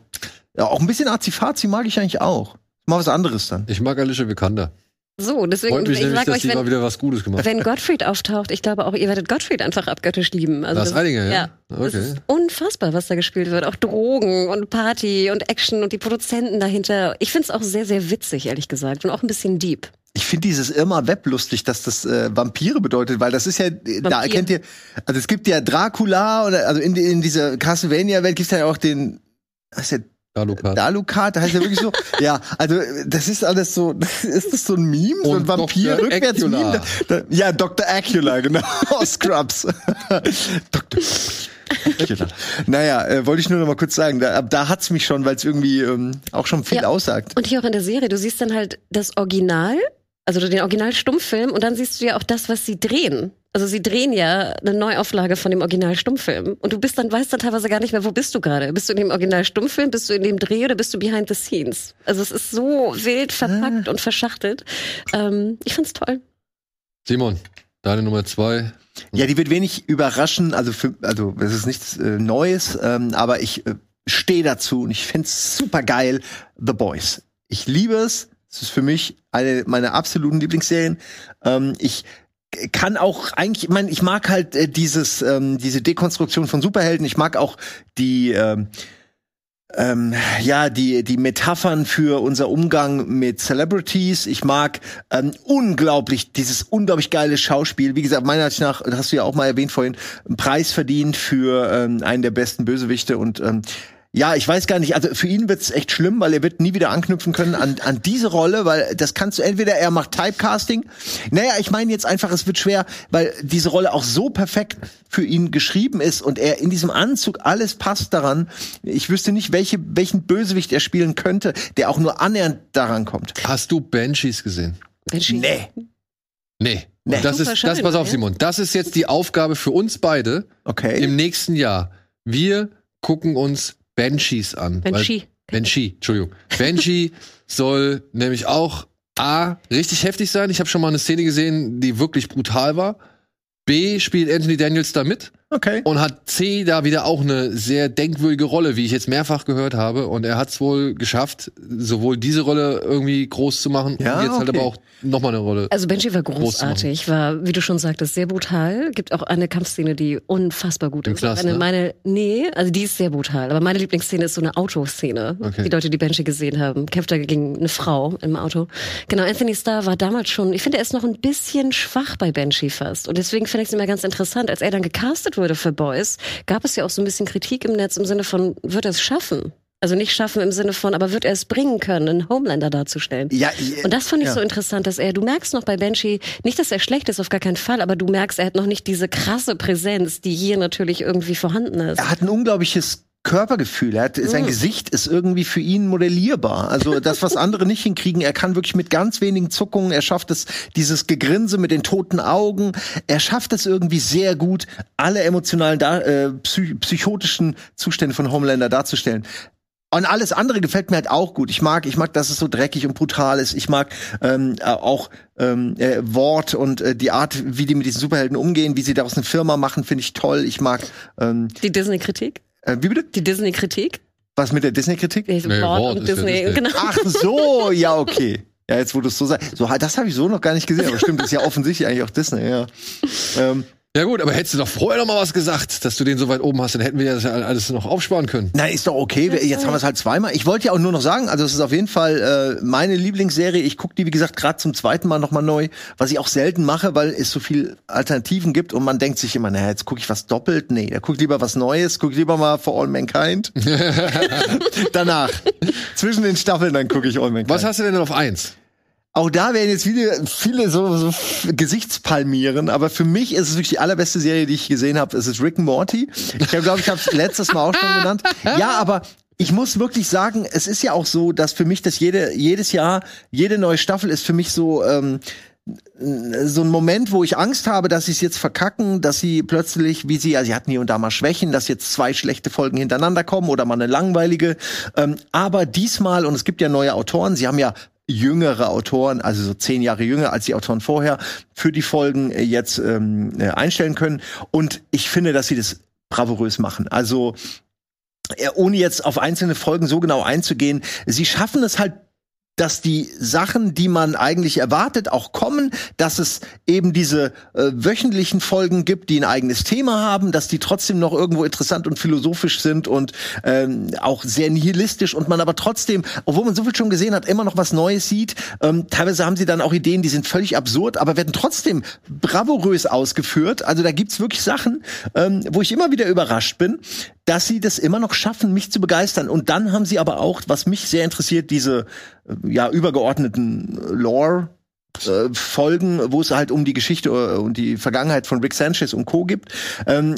ja, auch ein bisschen Azifazi mag ich eigentlich auch. Mal was anderes dann. Ich mag Alicia Vikander. So, deswegen, Freut mich ich nämlich, dass euch, die mal wenn, wieder was Gutes gemacht wenn Gottfried auftaucht, ich glaube auch, ihr werdet Gottfried einfach abgöttisch lieben. Also Lars Eidinger, ja? Das Okay. ist unfassbar, was da gespielt wird. Auch Drogen und Party und Action und die Produzenten dahinter. Ich find's auch sehr, sehr witzig, ehrlich gesagt. Und auch ein bisschen deep. Ich finde dieses Irma Web lustig, dass das äh, Vampire bedeutet, weil das ist ja, äh, da Vampir. erkennt ihr, also es gibt ja Dracula oder also in, in dieser Castlevania-Welt gibt es ja auch den, was ist der Alucard. Dalukat, der heißt ja wirklich so. ja, also das ist alles so, ist das so ein Meme, so ein Und Vampir rückwärts Meme? Acula. Da, da, ja, Dr. Acula, genau, aus Scrubs. Dr. Naja, äh, wollte ich nur noch mal kurz sagen, da, da hat's mich schon, weil es irgendwie ähm, auch schon viel Ja. aussagt. Und hier auch in der Serie, du siehst dann halt das Original, also den Original-Stummfilm und dann siehst du ja auch das, was sie drehen. Also sie drehen ja eine Neuauflage von dem Original-Stummfilm. Und du bist dann, weißt dann teilweise gar nicht mehr, wo bist du gerade? Bist du in dem Original-Stummfilm? Bist du in dem Dreh oder bist du behind the scenes? Also es ist so wild verpackt und verschachtelt. Ähm, ich find's toll. Simon, deine Nummer zwei. Ja, die wird wenig überraschen, also für, also es ist nichts äh, Neues, ähm, aber ich äh, stehe dazu und ich find's super geil. The Boys. Ich liebe es. Es ist für mich eine meiner absoluten Lieblingsserien. Ähm, ich kann auch eigentlich, ich meine, ich mag halt äh, dieses ähm, diese Dekonstruktion von Superhelden. Ich mag auch die ähm, ähm, ja, die, die Metaphern für unser Umgang mit Celebrities. Ich mag ähm, unglaublich dieses unglaublich geile Schauspiel. Wie gesagt, meiner Ansicht nach, hast du ja auch mal erwähnt vorhin, einen Preis verdient für ähm, einen der besten Bösewichte und ähm, ja, ich weiß gar nicht, also für ihn wird's echt schlimm, weil er wird nie wieder anknüpfen können an, an diese Rolle, weil das kannst du entweder er macht Typecasting. Naja, ich meine jetzt einfach, es wird schwer, weil diese Rolle auch so perfekt für ihn geschrieben ist und er in diesem Anzug alles passt daran. Ich wüsste nicht, welche, welchen Bösewicht er spielen könnte, der auch nur annähernd daran kommt. Hast du Banshees gesehen? Mensch, Nee. Nee. Nee. Und das Super ist, das, pass auf, ja. Simon. Das ist jetzt die Aufgabe für uns beide Okay. im nächsten Jahr. Wir gucken uns Banshees an. weil- Banshee. Banshee, Entschuldigung. Banshee soll nämlich auch A, richtig heftig sein. Ich habe schon mal eine Szene gesehen, die wirklich brutal war. B, spielt Anthony Daniels da mit Okay. und hat C da wieder auch eine sehr denkwürdige Rolle, wie ich jetzt mehrfach gehört habe. Und er hat es wohl geschafft, sowohl diese Rolle irgendwie groß zu machen Ja, und jetzt halt okay. aber auch nochmal eine Rolle. Also Benji war Groß großartig, war, wie du schon sagtest, sehr brutal. Gibt auch eine Kampfszene, die unfassbar gut Im ist. Knast, eine, ne? meine, nee, also die ist sehr brutal. Aber meine Lieblingsszene ist so eine Autoszene. Okay. Die Leute, die Benji gesehen haben, kämpft da gegen eine Frau im Auto. Genau, Anthony Starr war damals schon, ich finde, er ist noch ein bisschen schwach bei Benji fast. Und deswegen finde ich es immer ganz interessant. Als er dann gecastet wurde für Boys, gab es ja auch so ein bisschen Kritik im Netz im Sinne von, wird er es schaffen? Also nicht schaffen im Sinne von, aber wird er es bringen können, einen Homelander darzustellen? Ja, ich- Und das fand ich ja. so interessant, dass er, du merkst noch bei Banshee, nicht, dass er schlecht ist, auf gar keinen Fall, aber du merkst, er hat noch nicht diese krasse Präsenz, die hier natürlich irgendwie vorhanden ist. er hat ein unglaubliches Körpergefühl. Er hat, sein Mm. Gesicht ist irgendwie für ihn modellierbar. Also das, was andere nicht hinkriegen, er kann wirklich mit ganz wenigen Zuckungen, er schafft es, dieses Gegrinse mit den toten Augen, er schafft es irgendwie sehr gut, alle emotionalen, äh, psych psychotischen Zustände von Homelander darzustellen. Und alles andere gefällt mir halt auch gut. Ich mag, ich mag, dass es so dreckig und brutal ist. Ich mag ähm, äh, auch ähm, äh, Wort und äh, die Art, wie die mit diesen Superhelden umgehen, wie sie daraus eine Firma machen, finde ich toll. Ich mag, ähm, Die Disney-Kritik? Äh, wie bitte? Die Disney-Kritik? Was mit der Disney-Kritik? Nee, Nee, Wort Wort und Disney, Disney. genau. Ach so, ja, okay. Ja, jetzt wo du es so sagst. So, das habe ich so noch gar nicht gesehen, aber stimmt, ist ja offensichtlich eigentlich auch Disney, ja. Ähm, Ja gut, aber hättest du doch vorher noch mal was gesagt, dass du den so weit oben hast, dann hätten wir das ja alles noch aufsparen können. Na, ist doch okay. Wir- Jetzt haben wir es halt zweimal. Ich wollte ja auch nur noch sagen, also es ist auf jeden Fall äh, meine Lieblingsserie. Ich gucke die, wie gesagt, gerade zum zweiten Mal nochmal neu, was ich auch selten mache, weil es so viel Alternativen gibt und man denkt sich immer, naja, jetzt gucke ich was doppelt. Nee, da guck ich lieber was Neues, guck lieber mal For All Mankind. Danach. Zwischen den Staffeln, dann gucke ich All Mankind. Was hast du denn auf eins? Auch da werden jetzt viele, viele so, so Gesichtspalmieren, aber für mich ist es wirklich die allerbeste Serie, die ich gesehen habe. Es ist Rick and Morty. Ich glaube, ich habe es letztes Mal auch schon genannt. Ja, aber ich muss wirklich sagen, es ist ja auch so, dass für mich das jede, jedes Jahr, jede neue Staffel ist für mich so, ähm, so ein Moment, wo ich Angst habe, dass sie es jetzt verkacken, dass sie plötzlich, wie sie, ja, sie hatten hier und da mal Schwächen, dass jetzt zwei schlechte Folgen hintereinander kommen oder mal eine langweilige. Ähm, aber diesmal, und es gibt ja neue Autoren, sie haben ja jüngere Autoren, also so zehn Jahre jünger als die Autoren vorher, für die Folgen äh, jetzt ähm, äh, einstellen können. Und ich finde, dass sie das bravourös machen. Also äh, ohne jetzt auf einzelne Folgen so genau einzugehen, sie schaffen es halt dass die Sachen, die man eigentlich erwartet, auch kommen, dass es eben diese äh, wöchentlichen Folgen gibt, die ein eigenes Thema haben, dass die trotzdem noch irgendwo interessant und philosophisch sind und ähm, auch sehr nihilistisch und man aber trotzdem, obwohl man so viel schon gesehen hat, immer noch was Neues sieht. Ähm, teilweise haben sie dann auch Ideen, die sind völlig absurd, aber werden trotzdem bravourös ausgeführt. Also da gibt's wirklich Sachen, ähm, wo ich immer wieder überrascht bin, dass sie das immer noch schaffen, mich zu begeistern. Und dann haben sie aber auch, was mich sehr interessiert, diese äh, ja übergeordneten Lore. Äh, Folgen, wo es halt um die Geschichte äh, und die Vergangenheit von Rick Sanchez und Co. gibt. Ähm,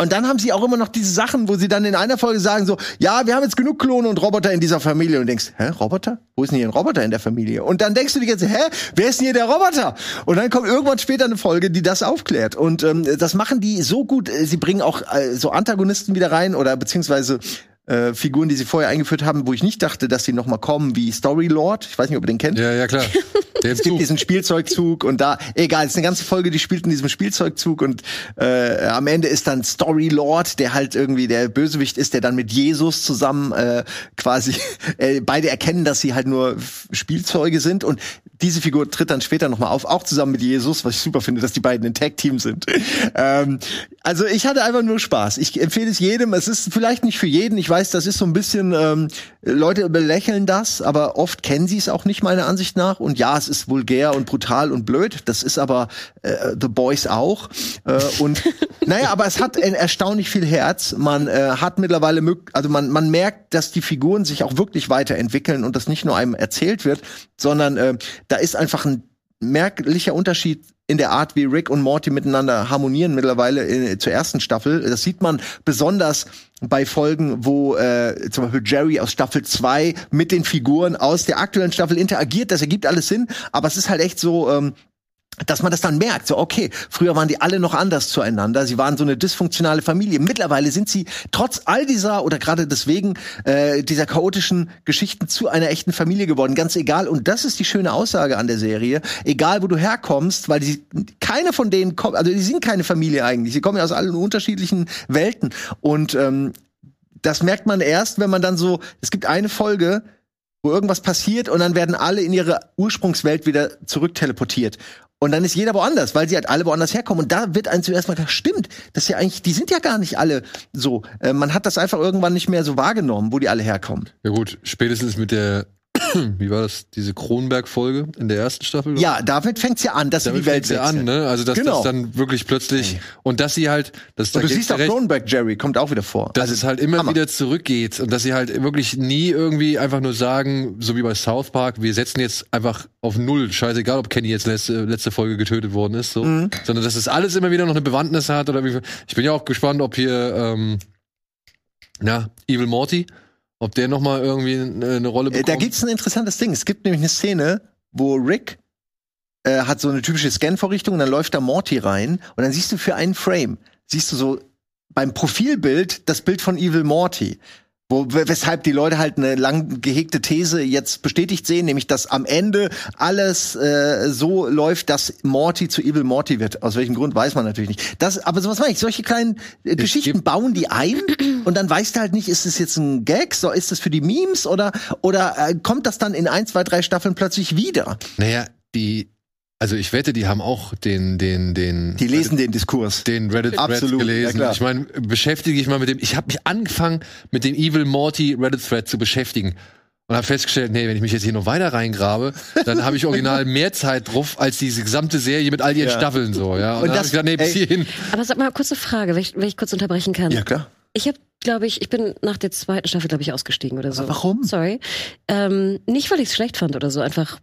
und dann haben sie auch immer noch diese Sachen, wo sie dann in einer Folge sagen so, ja, wir haben jetzt genug Klone und Roboter in dieser Familie. Und denkst, hä, Roboter? Wo ist denn hier ein Roboter in der Familie? Und dann denkst du dir jetzt, hä, wer ist denn hier der Roboter? Und dann kommt irgendwann später eine Folge, die das aufklärt. Und ähm, das machen die so gut. Sie bringen auch äh, so Antagonisten wieder rein oder beziehungsweise äh, Figuren, die sie vorher eingeführt haben, wo ich nicht dachte, dass sie noch mal kommen, wie Story Lord. Ich weiß nicht, ob ihr den kennt. Ja, ja, klar. Der Es gibt Zug. diesen Spielzeugzug und da, egal, es ist eine ganze Folge, die spielt in diesem Spielzeugzug und äh, am Ende ist dann Story Lord, der halt irgendwie der Bösewicht ist, der dann mit Jesus zusammen äh, quasi äh, beide erkennen, dass sie halt nur Spielzeuge sind und diese Figur tritt dann später nochmal auf, auch zusammen mit Jesus, was ich super finde, dass die beiden ein Tag-Team sind. ähm, also ich hatte einfach nur Spaß. Ich empfehle es jedem. Es ist vielleicht nicht für jeden. Ich weiß, das ist so ein bisschen, ähm, Leute belächeln das, aber oft kennen sie es auch nicht, meiner Ansicht nach. Und ja, es ist vulgär und brutal und blöd. Das ist aber äh, The Boys auch. Äh, und naja, aber es hat ein erstaunlich viel Herz. Man äh, hat mittlerweile, also man, man merkt, dass die Figuren sich auch wirklich weiterentwickeln und das nicht nur einem erzählt wird, sondern äh, da ist einfach ein merklicher Unterschied in der Art, wie Rick und Morty miteinander harmonieren mittlerweile in, zur ersten Staffel. Das sieht man besonders bei Folgen, wo äh, zum Beispiel Jerry aus Staffel 2 mit den Figuren aus der aktuellen Staffel interagiert. Das ergibt alles Sinn, aber es ist halt echt so, ähm, dass man das dann merkt, so okay, früher waren die alle noch anders zueinander, sie waren so eine dysfunktionale Familie. Mittlerweile sind sie trotz all dieser oder gerade deswegen äh, dieser chaotischen Geschichten zu einer echten Familie geworden, ganz egal. Und das ist die schöne Aussage an der Serie, egal wo du herkommst, weil die keine von denen kommt, also die sind keine Familie eigentlich, sie kommen ja aus allen unterschiedlichen Welten und ähm, das merkt man erst, wenn man dann so, es gibt eine Folge, wo irgendwas passiert und dann werden alle in ihre Ursprungswelt wieder zurückteleportiert. Und dann ist jeder woanders, weil sie halt alle woanders herkommen. Und da wird einem zuerst mal gedacht, stimmt, das ist ja eigentlich, die sind ja gar nicht alle so. Äh, man hat das einfach irgendwann nicht mehr so wahrgenommen, wo die alle herkommen. Ja gut, spätestens mit der, wie war das, diese Kronberg-Folge in der ersten Staffel? Ja, damit fängt's ja an, dass sie Damit die Welt ja an, ne? Also dass Genau. das dann wirklich plötzlich und dass sie halt, das da du siehst auch Cronenberg Jerry, kommt auch wieder vor. dass es halt immer Hammer. wieder zurückgeht und dass sie halt wirklich nie irgendwie einfach nur sagen, so wie bei South Park, wir setzen jetzt einfach auf null, scheißegal, ob Kenny jetzt letzte, letzte Folge getötet worden ist, so, Mhm. sondern dass es alles immer wieder noch eine Bewandtnis hat oder wie, ich bin ja auch gespannt, ob hier, ähm, na, Evil Morty, ob der noch mal irgendwie eine, Rolle Äh, bekommt. Da gibt's ein interessantes Ding. Es gibt nämlich eine Szene, wo Rick äh, hat so eine typische Scan-Vorrichtung und dann läuft da Morty rein und dann siehst du für einen Frame, siehst du so beim Profilbild das Bild von Evil Morty. Wo, weshalb die Leute halt eine lang gehegte These jetzt bestätigt sehen, nämlich dass am Ende alles äh, so läuft, dass Morty zu Evil Morty wird. Aus welchem Grund weiß man natürlich nicht. Das, aber sowas meine ich. Solche kleinen äh, Geschichten bauen die ein und dann weißt du halt nicht, ist es jetzt ein Gag, so ist es für die Memes oder oder äh, kommt das dann in ein, zwei, drei Staffeln plötzlich wieder? Naja, die Also ich wette, die haben auch den, den, den. Die lesen den Diskurs. den Reddit Thread Absolut, ja gelesen. klar. ich meine, beschäftige ich mal mit dem. Ich habe mich angefangen, mit dem Evil Morty Reddit Thread zu beschäftigen und habe festgestellt, nee, wenn ich mich jetzt hier noch weiter reingrabe, dann habe ich original mehr Zeit drauf als diese gesamte Serie mit all ihren Ja. Staffeln so. Ja. Und, Und dann das- ich gesagt, nee, bis hierhin. Aber sag mal, kurze Frage, wenn ich, wenn ich kurz unterbrechen kann. Ja, klar. Ich habe, glaube ich, ich bin nach der zweiten Staffel, glaube ich, ausgestiegen oder so. Aber warum? Sorry. Ähm, nicht, weil ich es schlecht fand oder so, einfach.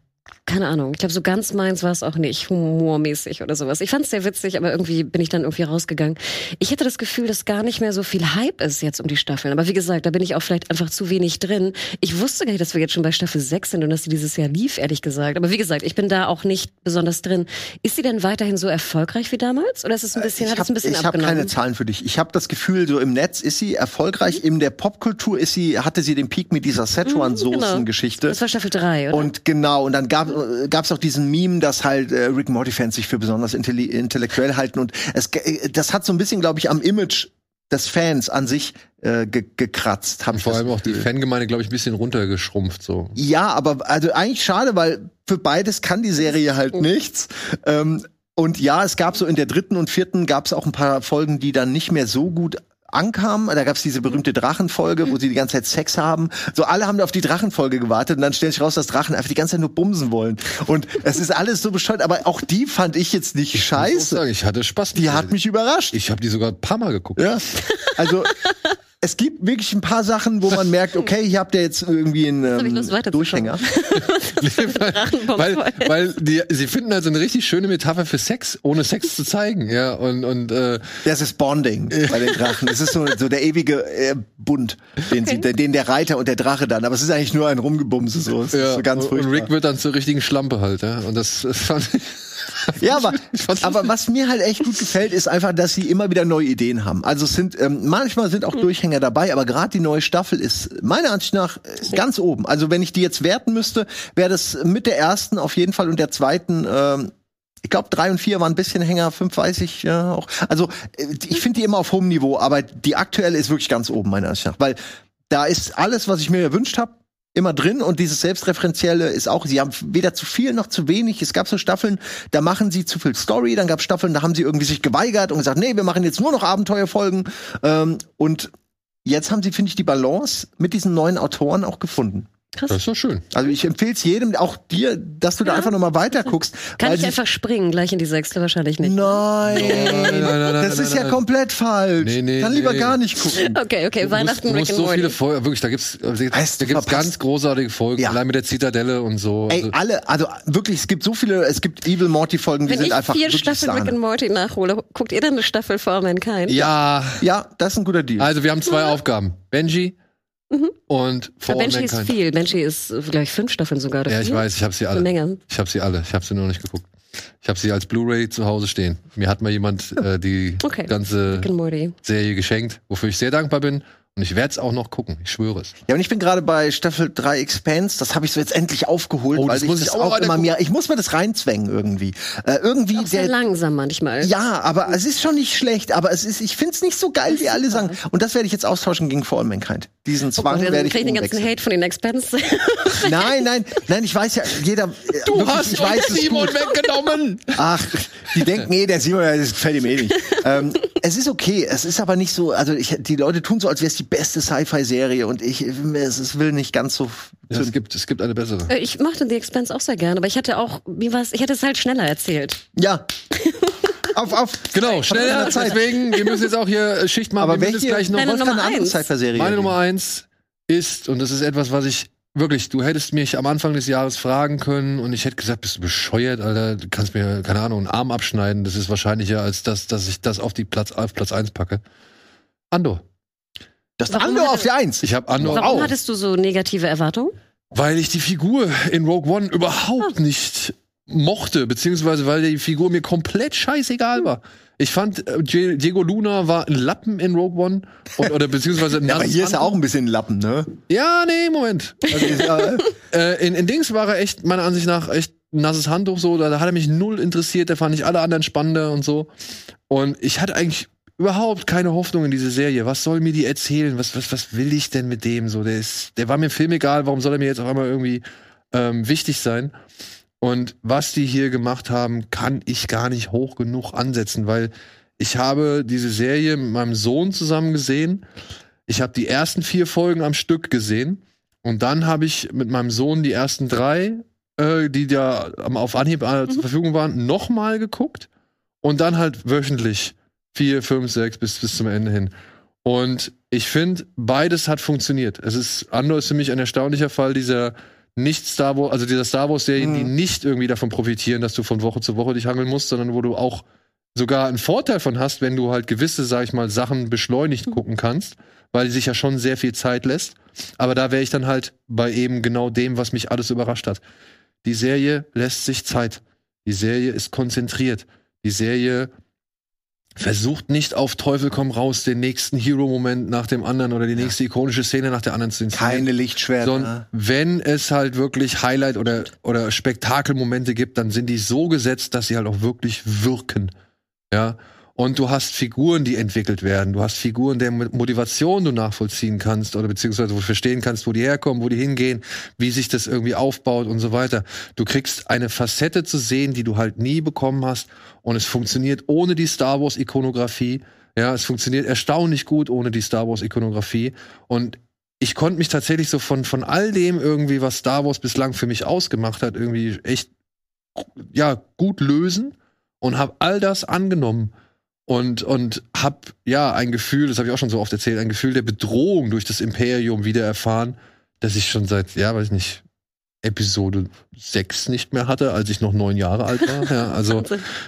Keine Ahnung. Ich glaube, so ganz meins war es auch nicht, humormäßig oder sowas. Ich fand es sehr witzig, aber irgendwie bin ich dann irgendwie rausgegangen. Ich hatte das Gefühl, dass gar nicht mehr so viel Hype ist jetzt um die Staffeln. Aber wie gesagt, da bin ich auch vielleicht einfach zu wenig drin. Ich wusste gar nicht, dass wir jetzt schon bei Staffel 6 sind und dass sie dieses Jahr lief, ehrlich gesagt. Aber wie gesagt, ich bin da auch nicht besonders drin. Ist sie denn weiterhin so erfolgreich wie damals? Oder ist es ein bisschen, hat es Äh, ich ein bisschen ich habe abgenommen? keine Zahlen für dich. Ich habe das Gefühl, so im Netz ist sie erfolgreich. In der Popkultur ist sie, hatte sie den Peak mit dieser Szechuan-Soßen-Geschichte. Das war Staffel 3, oder? Und genau, und dann gab es auch diesen Meme, dass halt äh, Rick Morty-Fans sich für besonders intelli intellektuell halten. Und es, äh, das hat so ein bisschen, glaube ich, am Image des Fans an sich äh, ge gekratzt. Hab Vor allem auch die. Fangemeinde, glaube ich, ein bisschen runtergeschrumpft so. Ja, aber also eigentlich schade, weil für beides kann die Serie halt nichts. Ähm, und ja, es gab so in der dritten und vierten gab es auch ein paar Folgen, die dann nicht mehr so gut ankamen. Da gab es diese berühmte Drachenfolge, wo sie die ganze Zeit Sex haben. So alle haben auf die Drachenfolge gewartet und dann stellt sich raus, dass Drachen einfach die ganze Zeit nur bumsen wollen. Und es ist alles so bescheuert, aber auch die fand ich jetzt nicht Ich muss scheiße. sagen, ich hatte Spaß. Die hat mich überrascht. Ich habe die sogar ein paar Mal geguckt. Ja. Also es gibt wirklich ein paar Sachen, wo man merkt, okay, hier habt ihr jetzt irgendwie einen ähm. Durchhänger. Weil, weil die, sie finden also eine richtig schöne Metapher für Sex, ohne Sex zu zeigen, ja und und äh, Das ist Bonding bei den Drachen. Es ist so, so der ewige äh, Bund, den, sie, den der Reiter und der Drache dann. Aber es ist eigentlich nur ein Rumgebumse so. Es ja, ist so ganz und furchtbar. Rick wird dann zur richtigen Schlampe halt, ja und das, das fand ich ja, aber, aber was mir halt echt gut gefällt, ist einfach, dass sie immer wieder neue Ideen haben. Also es sind ähm, manchmal sind auch Durchhänger dabei, aber gerade die neue Staffel ist meiner Ansicht nach äh, ganz oben. Also wenn ich die jetzt werten müsste, wäre das mit der ersten auf jeden Fall und der zweiten. Ähm, ich glaube, drei und vier waren ein bisschen Hänger, fünf weiß ich ja auch. Also äh, ich finde die immer auf hohem Niveau, aber die aktuelle ist wirklich ganz oben meiner Ansicht nach, weil da ist alles, was ich mir gewünscht habe, immer drin und dieses Selbstreferenzielle ist auch, sie haben weder zu viel noch zu wenig. Es gab so Staffeln, da machen sie zu viel Story, dann gab Staffeln, da haben sie irgendwie sich geweigert und gesagt, nee, wir machen jetzt nur noch Abenteuerfolgen. Ähm, und jetzt haben sie, finde ich, die Balance mit diesen neuen Autoren auch gefunden. Das ist doch schön. Also ich empfehle es jedem, auch dir, dass du da Ja. einfach noch mal weiter guckst. Kann weil ich einfach springen, gleich in die sechste wahrscheinlich nicht. Nein, nein, nein, das nein, ist ja nein. komplett falsch. Nee, nee, Kann lieber nee. gar nicht gucken. Okay, okay, Du musst, Weihnachten du Rick musst and so Morty. viele Folgen, wirklich, da gibt's, da Weißt du, gibt's ganz großartige Folgen, Ja. allein mit der Zitadelle und so. Ey, Also, alle, also wirklich, es gibt so viele, es gibt Evil Morty Folgen, die Wenn sind ich einfach vier wirklich Staffeln Rick Sahne. and Morty nachhole, guckt ihr dann eine Staffel vor Mankind? ja, Ja, das ist ein guter Deal. also wir haben zwei Aufgaben. Benji Mhm. und For Benji ist viel. Benji ist gleich fünf Staffeln sogar. Oder Ja, ich weiß, ich habe sie alle. Menge. Ich habe sie alle. Ich habe sie nur noch nicht geguckt. Ich habe sie als Blu-ray zu Hause stehen. Mir hat mal jemand äh, die Okay. ganze. Serie geschenkt, wofür ich sehr dankbar bin. Und ich werde es auch noch gucken. Ich schwöre es. Ja, und ich bin gerade bei Staffel 3 Expanse, das habe ich so jetzt endlich aufgeholt, Oh, weil das ich muss das ich auch auch immer mehr, ich muss mir das reinzwängen irgendwie. Äh, irgendwie Auch sehr der, langsam manchmal. ja, aber es ist schon nicht schlecht, aber es ist, ich find's nicht so geil, wie alle sagen. Und das werde ich jetzt austauschen gegen For All Mankind. Diesen Zwang Und werde ich krieg ich den ganzen. Hate von den Expense. Nein, nein, nein, ich weiß ja, jeder, äh, wirklich, ich weiß es gut. weggenommen. Ach, die denken eh, der Simon, das gefällt ihm eh nicht. ähm, es ist okay, es ist aber nicht so, also ich, die Leute tun so, als wäre es die beste Sci-Fi-Serie und ich, es, es will nicht ganz so. Ja, es gibt, es gibt eine bessere. Äh, ich mochte The Expense auch sehr gerne, aber ich hatte auch, wie war's, ich hätte es halt schneller erzählt. Ja. auf, auf. Genau, schneller. Deswegen, wir müssen jetzt auch hier äh, Schicht machen. Aber wir müssen welche, jetzt gleich noch was eine. Sci-Fi-Serie? Meine Nummer eins ist, und das ist etwas, was ich wirklich, du hättest mich am Anfang des Jahres fragen können und ich hätte gesagt, bist du bescheuert, Alter, du kannst mir, keine Ahnung, einen Arm abschneiden. Das ist wahrscheinlicher, als das, dass ich das auf die Platz, auf Platz eins packe. Andor. Das Warum andere hatte- auf der Eins. Ich habe Andor Warum auch, hattest du so negative Erwartungen? weil ich die Figur in Rogue One überhaupt nicht mochte, beziehungsweise weil die Figur mir komplett scheißegal war. Ich fand, äh, Die- Diego Luna war ein Lappen in Rogue One und, oder beziehungsweise ein Ja, aber hier ist er auch ein bisschen ein Lappen, ne? Ja, nee, Moment. Also, ist, äh, Äh, in, in Dings war er echt, meiner Ansicht nach, echt ein nasses Handtuch so. Da, da hat er mich null interessiert. Da fand ich alle anderen spannender und so. Und ich hatte eigentlich überhaupt keine Hoffnung in diese Serie. Was soll mir die erzählen? Was, was, was will ich denn mit dem? So, der ist, der war mir im Film egal. Warum soll er mir jetzt auf einmal irgendwie ähm, wichtig sein? Und was die hier gemacht haben, kann ich gar nicht hoch genug ansetzen, weil ich habe diese Serie mit meinem Sohn zusammen gesehen. Ich habe die ersten vier Folgen am Stück gesehen. Und dann habe ich mit meinem Sohn die ersten drei, äh, die da auf Anhieb äh, zur Verfügung waren, nochmal geguckt. Und dann halt wöchentlich vier, fünf, sechs bis, bis zum Ende hin. Und ich finde, beides hat funktioniert. Es ist, Andor ist für mich ein erstaunlicher Fall dieser nicht Star Wars, also dieser Star Wars Serien, die Mhm. nicht irgendwie davon profitieren, dass du von Woche zu Woche dich hangeln musst, sondern wo du auch sogar einen Vorteil von hast, wenn du halt gewisse, sag ich mal, Sachen beschleunigt gucken kannst, weil die sich ja schon sehr viel Zeit lässt. Aber da wäre ich dann halt bei eben genau dem, was mich alles überrascht hat. Die Serie lässt sich Zeit. Die Serie ist konzentriert. Die Serie versucht nicht auf Teufel komm raus den nächsten Hero-Moment nach dem anderen oder die nächste ikonische Szene nach der anderen zu inszenieren. Keine Lichtschwerter. Sondern wenn es halt wirklich Highlight oder, oder Spektakelmomente gibt, dann sind die so gesetzt, dass sie halt auch wirklich wirken. Ja. Und du hast Figuren, die entwickelt werden. Du hast Figuren, der Motivation du nachvollziehen kannst oder beziehungsweise wo du verstehen kannst, wo die herkommen, wo die hingehen, wie sich das irgendwie aufbaut und so weiter. Du kriegst eine Facette zu sehen, die du halt nie bekommen hast. Und es funktioniert ohne die Star Wars Ikonografie. Ja, es funktioniert erstaunlich gut ohne die Star Wars Ikonografie. Und ich konnte mich tatsächlich so von, von all dem irgendwie, was Star Wars bislang für mich ausgemacht hat, irgendwie echt, ja, gut lösen und habe all das angenommen und, und hab, ja, ein Gefühl, das habe ich auch schon so oft erzählt, ein Gefühl der Bedrohung durch das Imperium wieder erfahren, das ich schon seit, ja, weiß nicht, Episode 6 nicht mehr hatte, als ich noch neun Jahre alt war. Ja, also,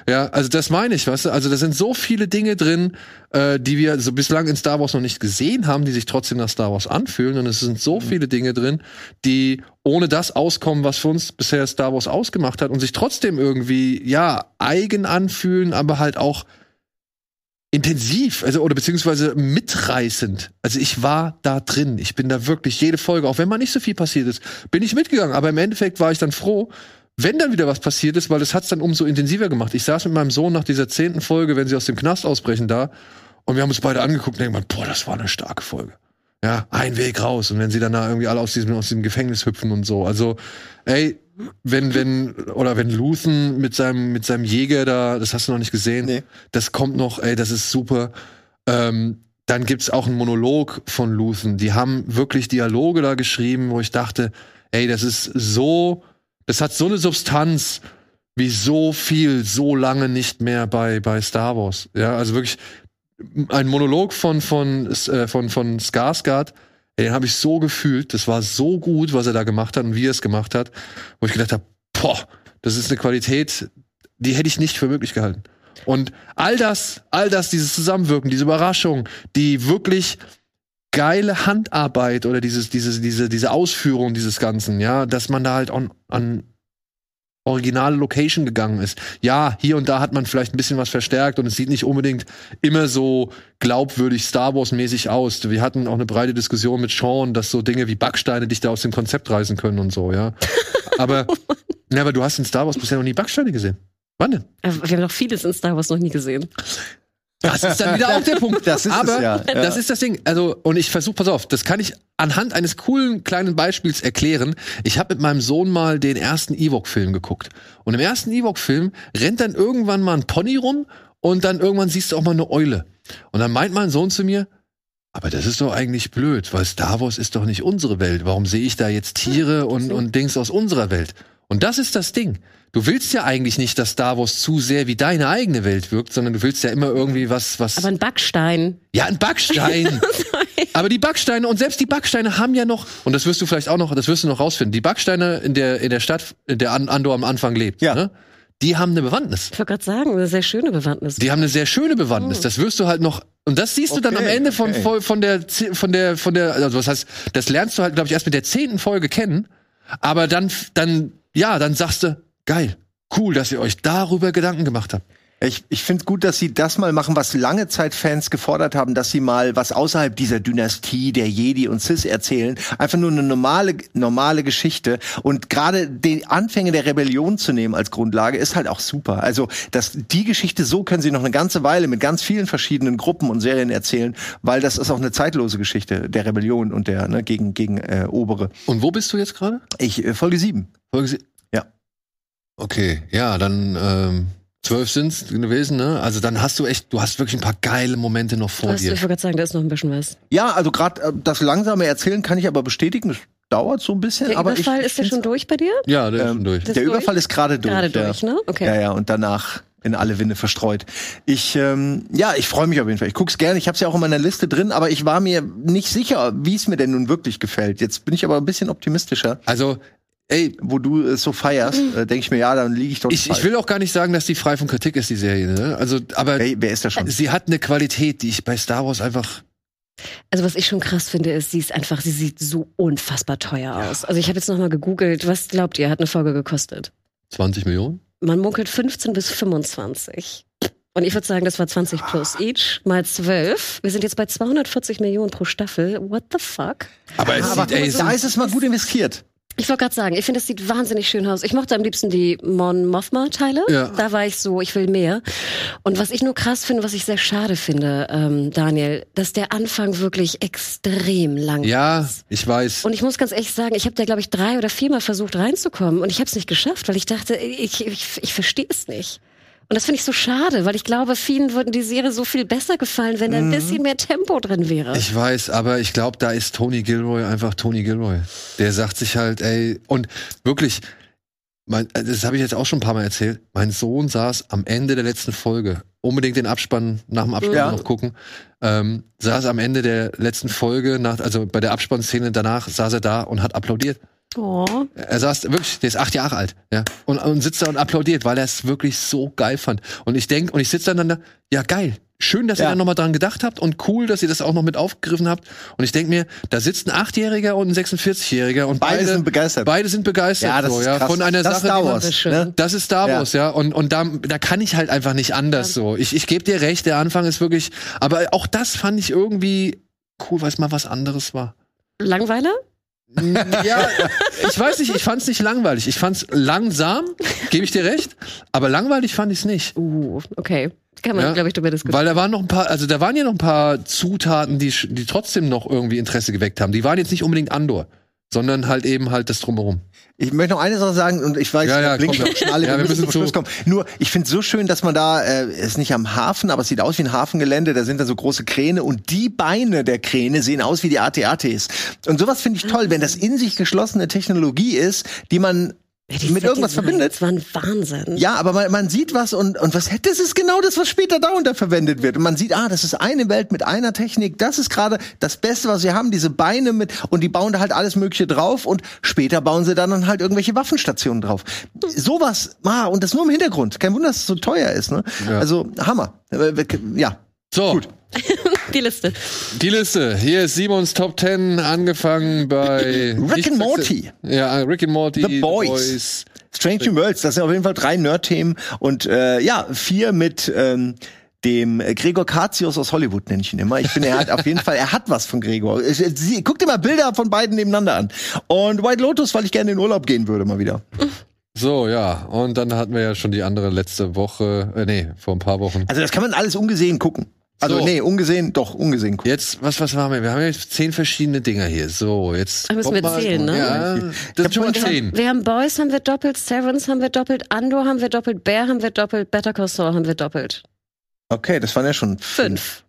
ja, also das meine ich, weißt du? Also da sind so viele Dinge drin, äh, die wir so bislang in Star Wars noch nicht gesehen haben, die sich trotzdem nach Star Wars anfühlen. Und es sind so viele Dinge drin, die ohne das auskommen, was für uns bisher Star Wars ausgemacht hat und sich trotzdem irgendwie, ja, eigen anfühlen, aber halt auch intensiv, also oder beziehungsweise mitreißend. Also ich war da drin. Ich bin da wirklich jede Folge, auch wenn mal nicht so viel passiert ist, bin ich mitgegangen. Aber im Endeffekt war ich dann froh, wenn dann wieder was passiert ist, weil es hat's dann umso intensiver gemacht. Ich saß mit meinem Sohn nach dieser zehnten Folge, wenn sie aus dem Knast ausbrechen, da und wir haben uns beide angeguckt und denken, boah, das war eine starke Folge. Ja, ein Weg raus. Und wenn sie dann da irgendwie alle aus diesem, aus diesem Gefängnis hüpfen und so. Also, ey, wenn, wenn, oder wenn Luthen mit seinem, mit seinem Jäger da, das hast du noch nicht gesehen, Nee. das kommt noch, ey, das ist super. Ähm, dann gibt's auch einen Monolog von Luthen. Die haben wirklich Dialoge da geschrieben, wo ich dachte, ey, das ist so, das hat so eine Substanz wie so viel, so lange nicht mehr bei, bei Star Wars. Ja, also wirklich ein Monolog von, von, äh, von, von Skarsgård, den habe ich so gefühlt. Das war so gut, was er da gemacht hat und wie er es gemacht hat, wo ich gedacht habe, boah, das ist eine Qualität, die hätte ich nicht für möglich gehalten. Und all das, all das, dieses Zusammenwirken, diese Überraschung, die wirklich geile Handarbeit oder dieses, diese, diese, diese Ausführung dieses Ganzen, ja, dass man da halt an, an originale Location gegangen ist. Ja, hier und da hat man vielleicht ein bisschen was verstärkt und es sieht nicht unbedingt immer so glaubwürdig Star Wars mäßig aus. Wir hatten auch eine breite Diskussion mit Sean, dass so Dinge wie Backsteine dich da aus dem Konzept reißen können und so, ja. Aber, ja, aber du hast in Star Wars bisher noch nie Backsteine gesehen. Wann denn? Aber Wir haben doch vieles in Star Wars noch nie gesehen. Das ist dann wieder auch der Punkt. Das ist es Aber ja, ja. das ist das Ding. Also, und ich versuche, pass auf, das kann ich anhand eines coolen kleinen Beispiels erklären. Ich habe mit meinem Sohn mal den ersten Ewok-Film geguckt. Und im ersten Ewok-Film rennt dann irgendwann mal ein Pony rum und dann irgendwann siehst du auch mal eine Eule. Und dann meint mein Sohn zu mir, aber das ist doch eigentlich blöd, weil Star Wars ist doch nicht unsere Welt. Warum sehe ich da jetzt Tiere und, und Dings aus unserer Welt? Und das ist das Ding. Du willst ja eigentlich nicht, dass Star Wars zu sehr wie deine eigene Welt wirkt, sondern du willst ja immer irgendwie was, was. Aber ein Backstein. ja, ein Backstein. Aber die Backsteine und selbst die Backsteine haben ja noch, und das wirst du vielleicht auch noch, das wirst du noch rausfinden, die Backsteine in der, in der Stadt, in der An- Andor am Anfang lebt, Ja. ne? die haben eine Bewandtnis. Ich wollte gerade sagen, eine sehr schöne Bewandtnis. Die haben eine sehr schöne Bewandtnis. Das wirst du halt noch, und das siehst du dann am Okay, Ende von, okay. von, der, von der, von der, also was heißt, das lernst du halt, glaube ich, erst mit der zehnten Folge kennen. Aber dann, dann, ja, dann sagst du, geil, cool, dass ihr euch darüber Gedanken gemacht habt. Ich, ich finde gut, dass sie das mal machen, was lange Zeit Fans gefordert haben, dass sie mal was außerhalb dieser Dynastie der Jedi und Sith erzählen. Einfach nur eine normale, normale Geschichte. Und gerade die Anfänge der Rebellion zu nehmen als Grundlage ist halt auch super. Also, dass die Geschichte, so können sie noch eine ganze Weile mit ganz vielen verschiedenen Gruppen und Serien erzählen, weil das ist auch eine zeitlose Geschichte der Rebellion und der, ne, gegen, gegen äh, Obere. Und wo bist du jetzt gerade? Ich, äh, Folge 7. Folge sie- Ja. Okay, ja, dann ähm, zwölf sind's gewesen, ne? Also dann hast du echt, du hast wirklich ein paar geile Momente noch vor ich dir. wollte gerade sagen, da ist noch ein bisschen was. Ja, also gerade äh, das langsame Erzählen kann ich aber bestätigen. Es dauert so ein bisschen. Der aber Überfall ich, ist ja schon durch bei dir? Ja, der ist Ähm, schon durch. das- Der durch? Überfall ist gerade durch. Gerade ja. durch, ne? Okay. Ja, ja, und danach in alle Winde verstreut. Ich, ähm, ja, ich freue mich auf jeden Fall. Ich guck's gerne. Ich habe es ja auch in meiner Liste drin, aber ich war mir nicht sicher, wie es mir denn nun wirklich gefällt. Jetzt bin ich aber ein bisschen optimistischer. Also, ey, Wo du es so feierst, äh, denke ich mir, ja, dann liege ich doch ich, ich will auch gar nicht sagen, dass die frei von Kritik ist, die Serie, ne? Also, aber Wer, wer ist da schon? sie hat eine Qualität, die ich bei Star Wars einfach. Also was ich schon krass finde, ist, sie ist einfach, sie sieht so unfassbar teuer aus. Also ich habe jetzt nochmal gegoogelt, was glaubt ihr, hat eine Folge gekostet? 20 Millionen? Man munkelt 15 bis 25. Und ich würde sagen, das war 20 plus each, mal 12. Wir sind jetzt bei 240 Millionen pro Staffel. What the fuck? Aber es aber sieht, ey, da ist es mal gut investiert. Ich wollte gerade sagen, ich finde, es sieht wahnsinnig schön aus. Ich mochte am liebsten die Mon Mothma-Teile. Ja. Da war ich so, ich will mehr. Und was ich nur krass finde, was ich sehr schade finde, ähm, Daniel, dass der Anfang wirklich extrem lang ja, ist. ich weiß. Und ich muss ganz ehrlich sagen, ich habe da, glaube ich, drei oder viermal versucht reinzukommen und ich habe es nicht geschafft, weil ich dachte, ich, ich, ich verstehe es nicht. Und das finde ich so schade, weil ich glaube, vielen würden die Serie so viel besser gefallen, wenn da ein bisschen mehr Tempo drin wäre. Ich weiß, aber ich glaube, da ist Tony Gilroy einfach Tony Gilroy. Der sagt sich halt, ey, und wirklich, mein, das habe ich jetzt auch schon ein paar Mal erzählt. Mein Sohn saß am Ende der letzten Folge, unbedingt den Abspann, nach dem Abspann Ja. noch gucken, ähm, saß am Ende der letzten Folge, nach, also bei der Abspannszene danach, saß er da und hat applaudiert. Oh. Er saß wirklich, der ist acht Jahre alt, ja, und, und sitzt da und applaudiert, weil er es wirklich so geil fand. Und ich denk, und ich sitze dann da, ja geil, schön, dass ihr Ja. da nochmal dran gedacht habt und cool, dass ihr das auch noch mit aufgegriffen habt. Und ich denk mir, da sitzt ein Achtjähriger und ein 46-Jähriger und Beide beide, sind begeistert. Beide sind begeistert, Ja, das so, ist ja, krass. von einer Das ist Sache, Star man- Wars, schön. ne? das ist Star Ja. Wars, ja. Und, und da, da kann ich halt einfach nicht anders so. Ich, ich gebe dir recht, der Anfang ist wirklich, aber auch das fand ich irgendwie cool, weil es mal was anderes war. Langweiler? Ja, ich weiß nicht, ich fand es nicht langweilig. Ich fand es langsam, gebe ich dir recht, aber langweilig fand ich es nicht. Uh, okay. Kann man, Ja. glaube ich, drüber diskutieren. Weil da waren noch ein paar, also da waren ja noch ein paar Zutaten, die, die trotzdem noch irgendwie Interesse geweckt haben. Die waren jetzt nicht unbedingt Andor, sondern halt eben halt das Drumherum. Ich möchte noch eine Sache sagen und ich weiß, Ja, ja, komm. schon alle, Ja, wir, wir müssen müssen zum Schluss kommen. Nur, ich finde es so schön, dass man da, äh, ist nicht am Hafen, aber es sieht aus wie ein Hafengelände, da sind da so große Kräne und die Beine der Kräne sehen aus wie die AT-ATs. Und sowas finde ich toll, wenn das in sich geschlossene Technologie ist, die man die mit irgendwas Set-Designs verbindet. waren Wahnsinn. Ja, aber man, man sieht was und, und was das ist genau das, was später darunter verwendet wird. Und man sieht, ah, das ist eine Welt mit einer Technik. Das ist gerade das Beste, was sie haben, diese Beine mit und die bauen da halt alles Mögliche drauf und später bauen sie dann halt irgendwelche Waffenstationen drauf. Sowas, ah, und das nur im Hintergrund. Kein Wunder, dass es so teuer ist. Ne? Ja. Also Hammer. Äh, Ja. So, Gut. Die Liste. die Liste. Hier ist Simons Top 10, angefangen bei Rick and Morty. Ja, Rick and Morty. The Boys. Strange New Worlds, das sind auf jeden Fall drei Nerd-Themen und äh, ja, vier mit ähm, dem Gregor Katius aus Hollywood nenne ich ihn immer. Ich finde, er hat auf jeden Fall, er hat was von Gregor. Sie, guck dir mal Bilder von beiden nebeneinander an. Und White Lotus, weil ich gerne in den Urlaub gehen würde mal wieder. So, ja. Und dann hatten wir ja schon die andere letzte Woche, äh, nee, vor ein paar Wochen. Also das kann man alles ungesehen gucken. Also So. nee, ungesehen, doch ungesehen. Jetzt, was, was haben wir? Wir haben jetzt zehn verschiedene Dinger hier. So, jetzt. Da müssen wir zählen, ne? Ja, das sind schon mal zehn. Wir haben Boys haben wir doppelt, Severance haben wir doppelt, Andor haben wir doppelt, Bear haben wir doppelt, Better Call Saul haben wir doppelt. Okay, das waren ja schon Fünf.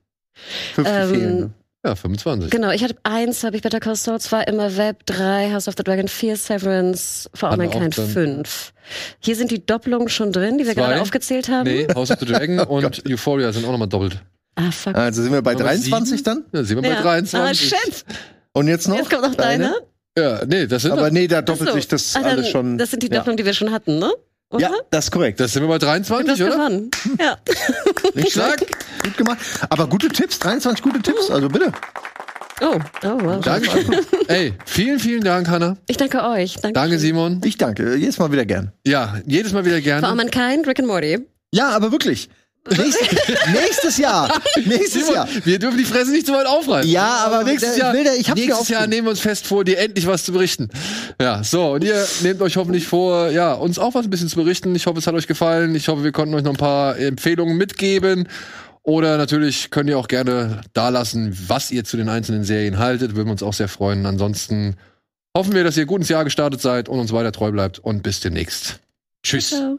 fünf die Ähm, fehlen. ne? Ja, 25. Genau, ich hatte eins, habe ich Better Call Saul, zwei immer Web, drei House of the Dragon, vier Severance, For All Hatten wir auch Mankind, dann- fünf. Hier sind die Doppelungen schon drin, die wir Zwei. gerade aufgezählt haben. Nee, House of the Dragon und Euphoria sind auch nochmal doppelt. Ah, fuck. Also sind wir bei Aber 23 sieben? dann? Ja, sind wir Ja. bei 23. Ah, shit. Und jetzt noch? Jetzt kommt noch deine. Ja, nee, das sind, Aber nee, da doppelt Ach so. sich das Ah, dann- alles schon. Das sind die ja. Doppelungen, die wir schon hatten, ne? Oder? ja, das ist korrekt. das sind wir bei Du 23, hast oder? gewonnen. Ja. Nicht Stark. schlecht. Gut gemacht. Aber gute Tipps, 23 gute Tipps, also bitte. Oh, oh wow. Danke. Ey, vielen, vielen Dank, Hanna. Ich danke euch. Danke, Danke, Simon. Ich danke. Jedes Mal wieder gern. Ja, jedes Mal wieder For gerne. All Mankind, Rick and Morty. Ja, aber wirklich. Nächst, nächstes Jahr. Nächstes Simon, Jahr. wir dürfen die Fresse nicht so weit aufreißen. Ja, aber nächstes Jahr. Bilder, ich hab's nächstes Jahr nehmen wir uns fest vor, dir endlich was zu berichten. Ja, so, und ihr nehmt euch hoffentlich vor, ja, uns auch was ein bisschen zu berichten. Ich hoffe, es hat euch gefallen. Ich hoffe, wir konnten euch noch ein paar Empfehlungen mitgeben. Oder natürlich könnt ihr auch gerne dalassen, was ihr zu den einzelnen Serien haltet. Würden wir uns auch sehr freuen. Ansonsten hoffen wir, dass ihr gut ins Jahr gestartet seid und uns weiter treu bleibt. Und bis demnächst. Tschüss. Ciao.